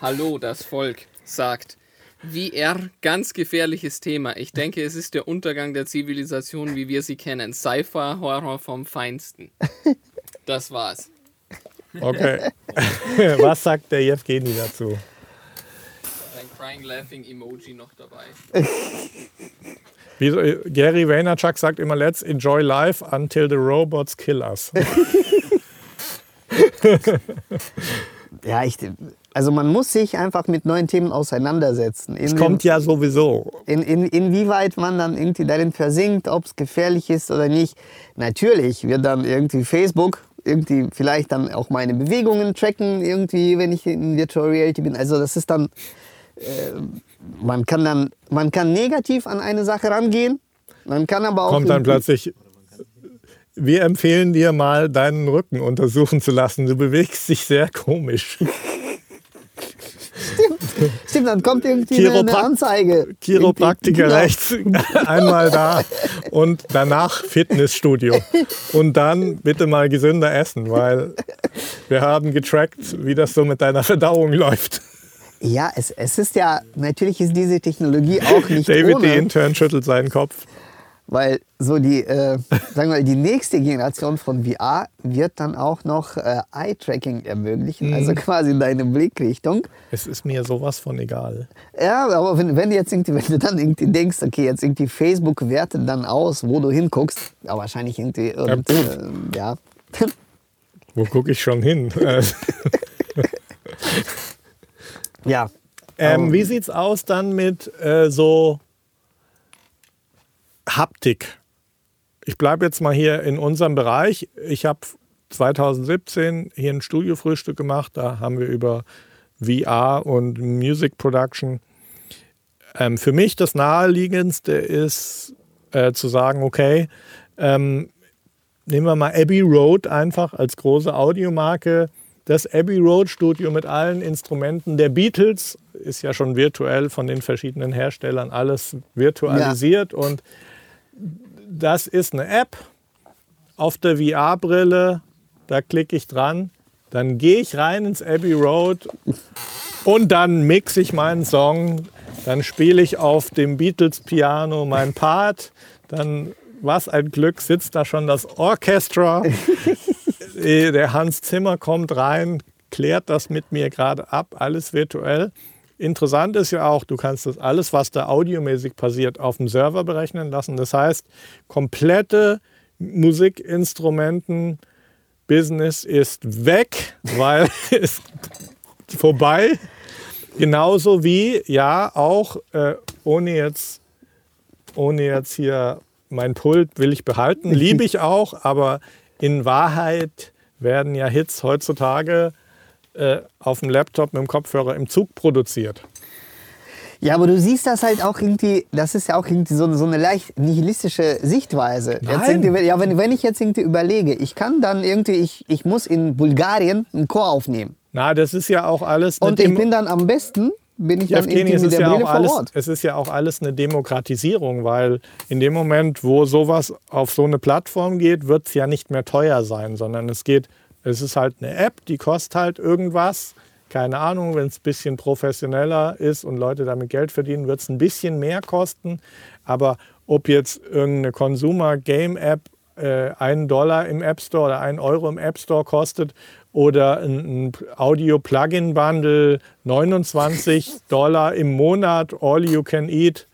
Hallo, das Volk sagt. VR, ganz gefährliches Thema. Ich denke, es ist der Untergang der Zivilisation, wie wir sie kennen. Sci-Fi, Horror vom Feinsten. Das war's. Okay. Was sagt der Jevgeni dazu? Ein Crying Laughing Emoji noch dabei. Wie, äh, Gary Vaynerchuk sagt immer, let's enjoy life until the robots kill us. Ja, ich, also man muss sich einfach mit neuen Themen auseinandersetzen. In, Es kommt ja sowieso. in, in, inwieweit man dann irgendwie darin versinkt, ob es gefährlich ist oder nicht. Natürlich wird dann irgendwie Facebook irgendwie vielleicht dann auch meine Bewegungen tracken, irgendwie, wenn ich in Virtual Reality bin. Also das ist dann, äh, man kann dann, man kann negativ an eine Sache rangehen, man kann aber auch kommt dann plötzlich, wir empfehlen dir mal, deinen Rücken untersuchen zu lassen. Du bewegst dich sehr komisch. Stimmt, dann kommt irgendwie eine, eine Anzeige. Chiropraktiker Irgendwie- rechts, einmal da und danach Fitnessstudio. Und dann bitte mal gesünder essen, weil wir haben getrackt, wie das so mit deiner Verdauung läuft. Ja, es, es ist ja, natürlich ist diese Technologie auch nicht David, ohne. die Intern, schüttelt seinen Kopf. Weil so die, äh, sagen wir mal, die nächste Generation von VR wird dann auch noch äh, Eye-Tracking ermöglichen, Mhm. also quasi deine Blickrichtung. Es ist mir sowas von egal. Ja, aber wenn, wenn, du jetzt irgendwie, wenn du dann irgendwie denkst, okay, jetzt irgendwie Facebook wertet dann aus, wo du hinguckst, ja, wahrscheinlich irgendwie, und, Ja, äh, ja. Wo gucke ich schon hin? Ja. Ähm, wie sieht's aus dann mit äh, so Haptik. Ich bleibe jetzt mal hier in unserem Bereich. Ich habe 2017 hier ein Studiofrühstück gemacht. Da haben wir über VR und Music Production. Ähm, für mich das naheliegendste ist äh, zu sagen, okay, ähm, nehmen wir mal Abbey Road einfach als große Audiomarke. Das Abbey Road Studio mit allen Instrumenten der Beatles ist ja schon virtuell von den verschiedenen Herstellern alles virtualisiert ja. und das ist eine App auf der VR-Brille. Da klicke ich dran, dann gehe ich rein ins Abbey Road und dann mixe ich meinen Song. Dann spiele ich auf dem Beatles-Piano mein Part. Dann, was ein Glück, sitzt da schon das Orchestra. Äh, der Hans Zimmer kommt rein, klärt das mit mir gerade ab, alles virtuell. Interessant ist ja auch, du kannst das alles, was da audiomäßig passiert, auf dem Server berechnen lassen. Das heißt, komplette Musikinstrumenten Business ist weg, weil es vorbei. Genauso wie, ja, auch äh, ohne, jetzt, ohne jetzt hier mein Pult will ich behalten, liebe ich auch, aber in Wahrheit werden ja Hits heutzutage äh, auf dem Laptop mit dem Kopfhörer im Zug produziert. Ja, aber du siehst das halt auch irgendwie, das ist ja auch irgendwie so, so eine leicht nihilistische Sichtweise. Nein. ja, wenn, wenn ich jetzt irgendwie überlege, ich kann dann irgendwie, ich, ich muss in Bulgarien einen Chor aufnehmen. Na, das ist ja auch alles. Und ich bin dann am besten, bin ich dann Evgeny, irgendwie mit der ja Brille alles, vor Ort. Es ist ja auch alles eine Demokratisierung, weil in dem Moment, wo sowas auf so eine Plattform geht, wird es ja nicht mehr teuer sein, sondern es geht, es ist halt eine App, die kostet halt irgendwas keine Ahnung, wenn es ein bisschen professioneller ist und Leute damit Geld verdienen, wird es ein bisschen mehr kosten. Aber ob jetzt irgendeine Consumer-Game-App äh, einen Dollar im App Store oder einen Euro im App Store kostet oder ein, ein Audio-Plugin-Bundle 29 Dollar im Monat, all you can eat,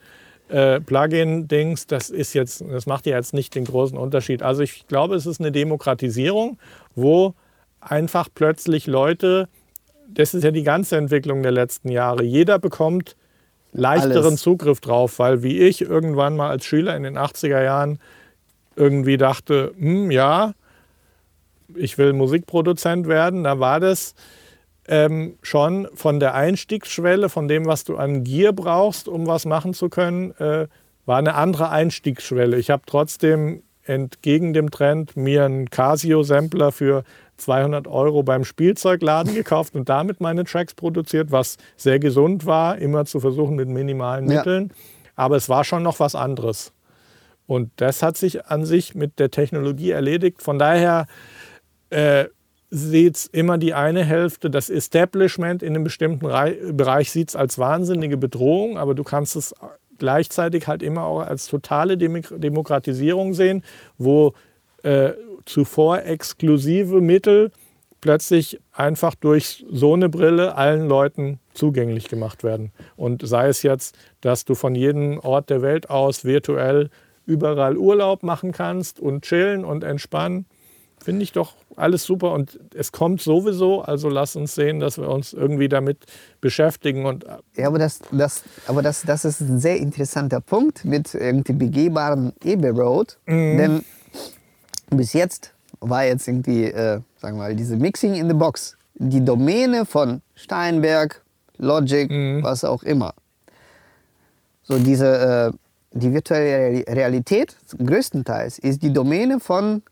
äh, Plugin-Dings, das ist jetzt, das macht ja jetzt nicht den großen Unterschied. Also ich glaube, es ist eine Demokratisierung, wo einfach plötzlich Leute das ist ja die ganze Entwicklung der letzten Jahre. Jeder bekommt leichteren Alles. Zugriff drauf, weil wie ich irgendwann mal als Schüler in den 80er Jahren irgendwie dachte, hm, ja, ich will Musikproduzent werden, da war das ähm, schon von der Einstiegsschwelle, von dem, was du an Gier brauchst, um was machen zu können, äh, war eine andere Einstiegsschwelle. Ich habe trotzdem entgegen dem Trend mir einen Casio-Sampler für 200 Euro beim Spielzeugladen gekauft und damit meine Tracks produziert, was sehr gesund war, immer zu versuchen mit minimalen ja. Mitteln. Aber es war schon noch was anderes. Und das hat sich an sich mit der Technologie erledigt. Von daher äh, sieht es immer die eine Hälfte, das Establishment in einem bestimmten Bereich sieht es als wahnsinnige Bedrohung, aber du kannst es gleichzeitig halt immer auch als totale Demokratisierung sehen, wo äh, zuvor exklusive Mittel plötzlich einfach durch so eine Brille allen Leuten zugänglich gemacht werden. Und sei es jetzt, dass du von jedem Ort der Welt aus virtuell überall Urlaub machen kannst und chillen und entspannen, finde ich doch alles super. Und es kommt sowieso, also lass uns sehen, dass wir uns irgendwie damit beschäftigen. Und ja, aber das, das, aber das, das ist ein sehr interessanter Punkt mit irgendwie begehbaren E-Road. Mhm. Denn bis jetzt war jetzt irgendwie, äh, sagen wir mal, diese Mixing in the Box, die Domäne von Steinberg, Logic, mhm. was auch immer. So diese, äh, die virtuelle Realität größtenteils ist die Domäne von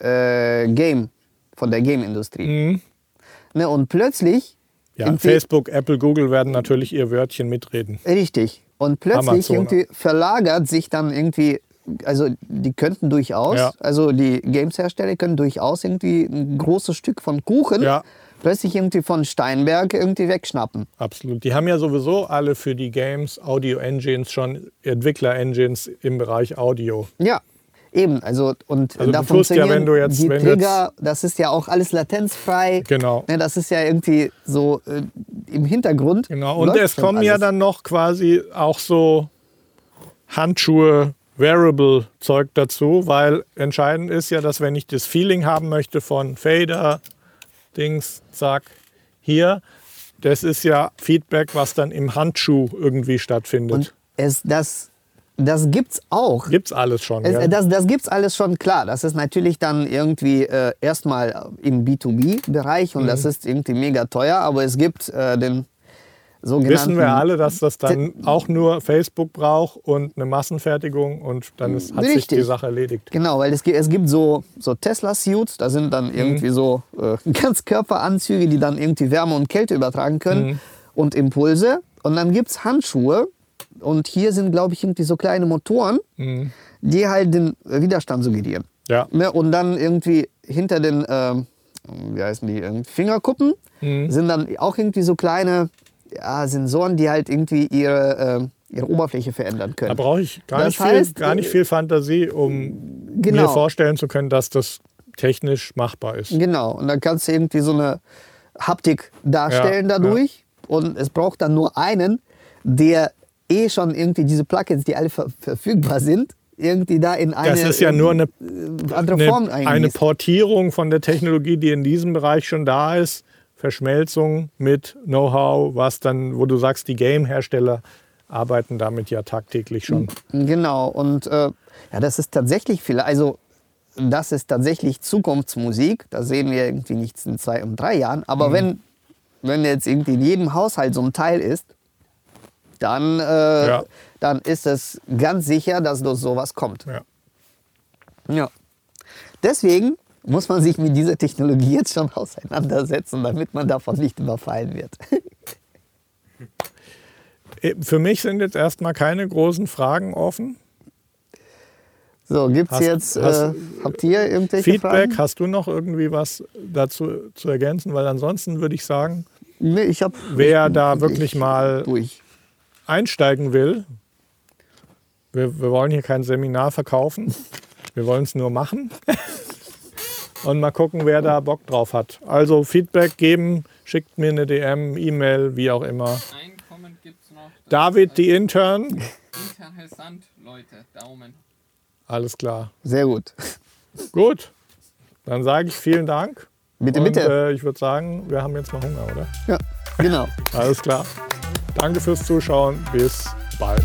äh, Game, von der Game-Industrie. Mhm. Ne, und plötzlich ja, Facebook, Apple, Google werden natürlich ihr Wörtchen mitreden. Richtig. Und plötzlich irgendwie verlagert sich dann irgendwie also die könnten durchaus, ja. also die Games-Hersteller können durchaus irgendwie ein großes Stück von Kuchen ja. plötzlich irgendwie von Steinberg irgendwie wegschnappen. Absolut. Die haben ja sowieso alle für die Games Audio-Engines schon Entwickler-Engines im Bereich Audio. Ja. Eben, also und also da funktionieren ja, wenn du jetzt, die wenn Trigger, das ist ja auch alles latenzfrei. Genau. Ne, das ist ja irgendwie so äh, im Hintergrund. Genau, und es kommen alles. ja dann noch quasi auch so Handschuhe, Variable-Zeug dazu, weil entscheidend ist ja, dass wenn ich das Feeling haben möchte von Fader, Dings, zack, hier, das ist ja Feedback, was dann im Handschuh irgendwie stattfindet. Und es, das das gibt's auch. Gibt's alles schon. Es, gell? das, das gibt's alles schon klar. Das ist natürlich dann irgendwie äh, erstmal im B2B-Bereich und Mhm. das ist irgendwie mega teuer, aber es gibt äh, den sogenannten. Wissen wir alle, dass das dann auch nur Facebook braucht und eine Massenfertigung und dann ist, hat sich Richtig. die Sache erledigt. Genau, weil es gibt, es gibt so, so Tesla-Suits, da sind dann irgendwie so äh, Ganzkörperanzüge, die dann irgendwie Wärme und Kälte übertragen können und Impulse. Und dann gibt es Handschuhe und hier sind, glaube ich, irgendwie so kleine Motoren, die halt den Widerstand suggerieren. Ja. Ne? Und dann irgendwie hinter den, ähm, wie heißen die, Fingerkuppen sind dann auch irgendwie so kleine ja, Sensoren, die halt irgendwie ihre, ähm, ihre Oberfläche verändern können. Da brauche ich gar, Das nicht viel, heißt, gar nicht äh, viel Fantasie, um Genau. mir vorstellen zu können, dass das technisch machbar ist. Genau, und dann kannst du irgendwie so eine Haptik darstellen Ja, dadurch. Und es braucht dann nur einen, der eh schon irgendwie diese Plugins, die alle ver verfügbar sind, irgendwie da in eine Das ist ja nur eine, äh, andere Form eine, eine. Portierung von der Technologie, die in diesem Bereich schon da ist. Verschmelzung mit Know-how, was dann, wo du sagst, die Game-Hersteller arbeiten damit ja tagtäglich schon. Genau, und äh, ja, das ist tatsächlich viel, also das ist tatsächlich Zukunftsmusik. Da sehen wir irgendwie nichts in zwei und drei Jahren. Aber Mhm. wenn, wenn jetzt irgendwie in jedem Haushalt so ein Teil ist, dann, äh, Ja. dann ist es ganz sicher, dass durch sowas kommt. Ja. Ja. Deswegen muss man sich mit dieser Technologie jetzt schon auseinandersetzen, damit man davon nicht überfallen wird. Äh, Für mich sind jetzt erstmal keine großen Fragen offen. So, gibt's Hast- jetzt, äh, hast- habt ihr irgendwelche Feedback, Fragen? hast du noch irgendwie was dazu zu ergänzen? Weil ansonsten würde ich sagen, Nee, ich hab, wer ich, da ich- wirklich mal durch. Einsteigen will, wir, wir wollen hier kein Seminar verkaufen, wir wollen es nur machen und mal gucken, wer da Bock drauf hat. Also Feedback geben, schickt mir eine DM, E-Mail, wie auch immer. Ein Comment gibt's noch. David, die Intern, Interessant, Leute. Daumen. alles klar. Sehr gut. Gut, dann sage ich vielen Dank. Bitte, und, bitte. Äh, ich würde sagen, wir haben jetzt mal Hunger, oder? Ja, genau. Alles klar. Danke fürs Zuschauen. Bis bald.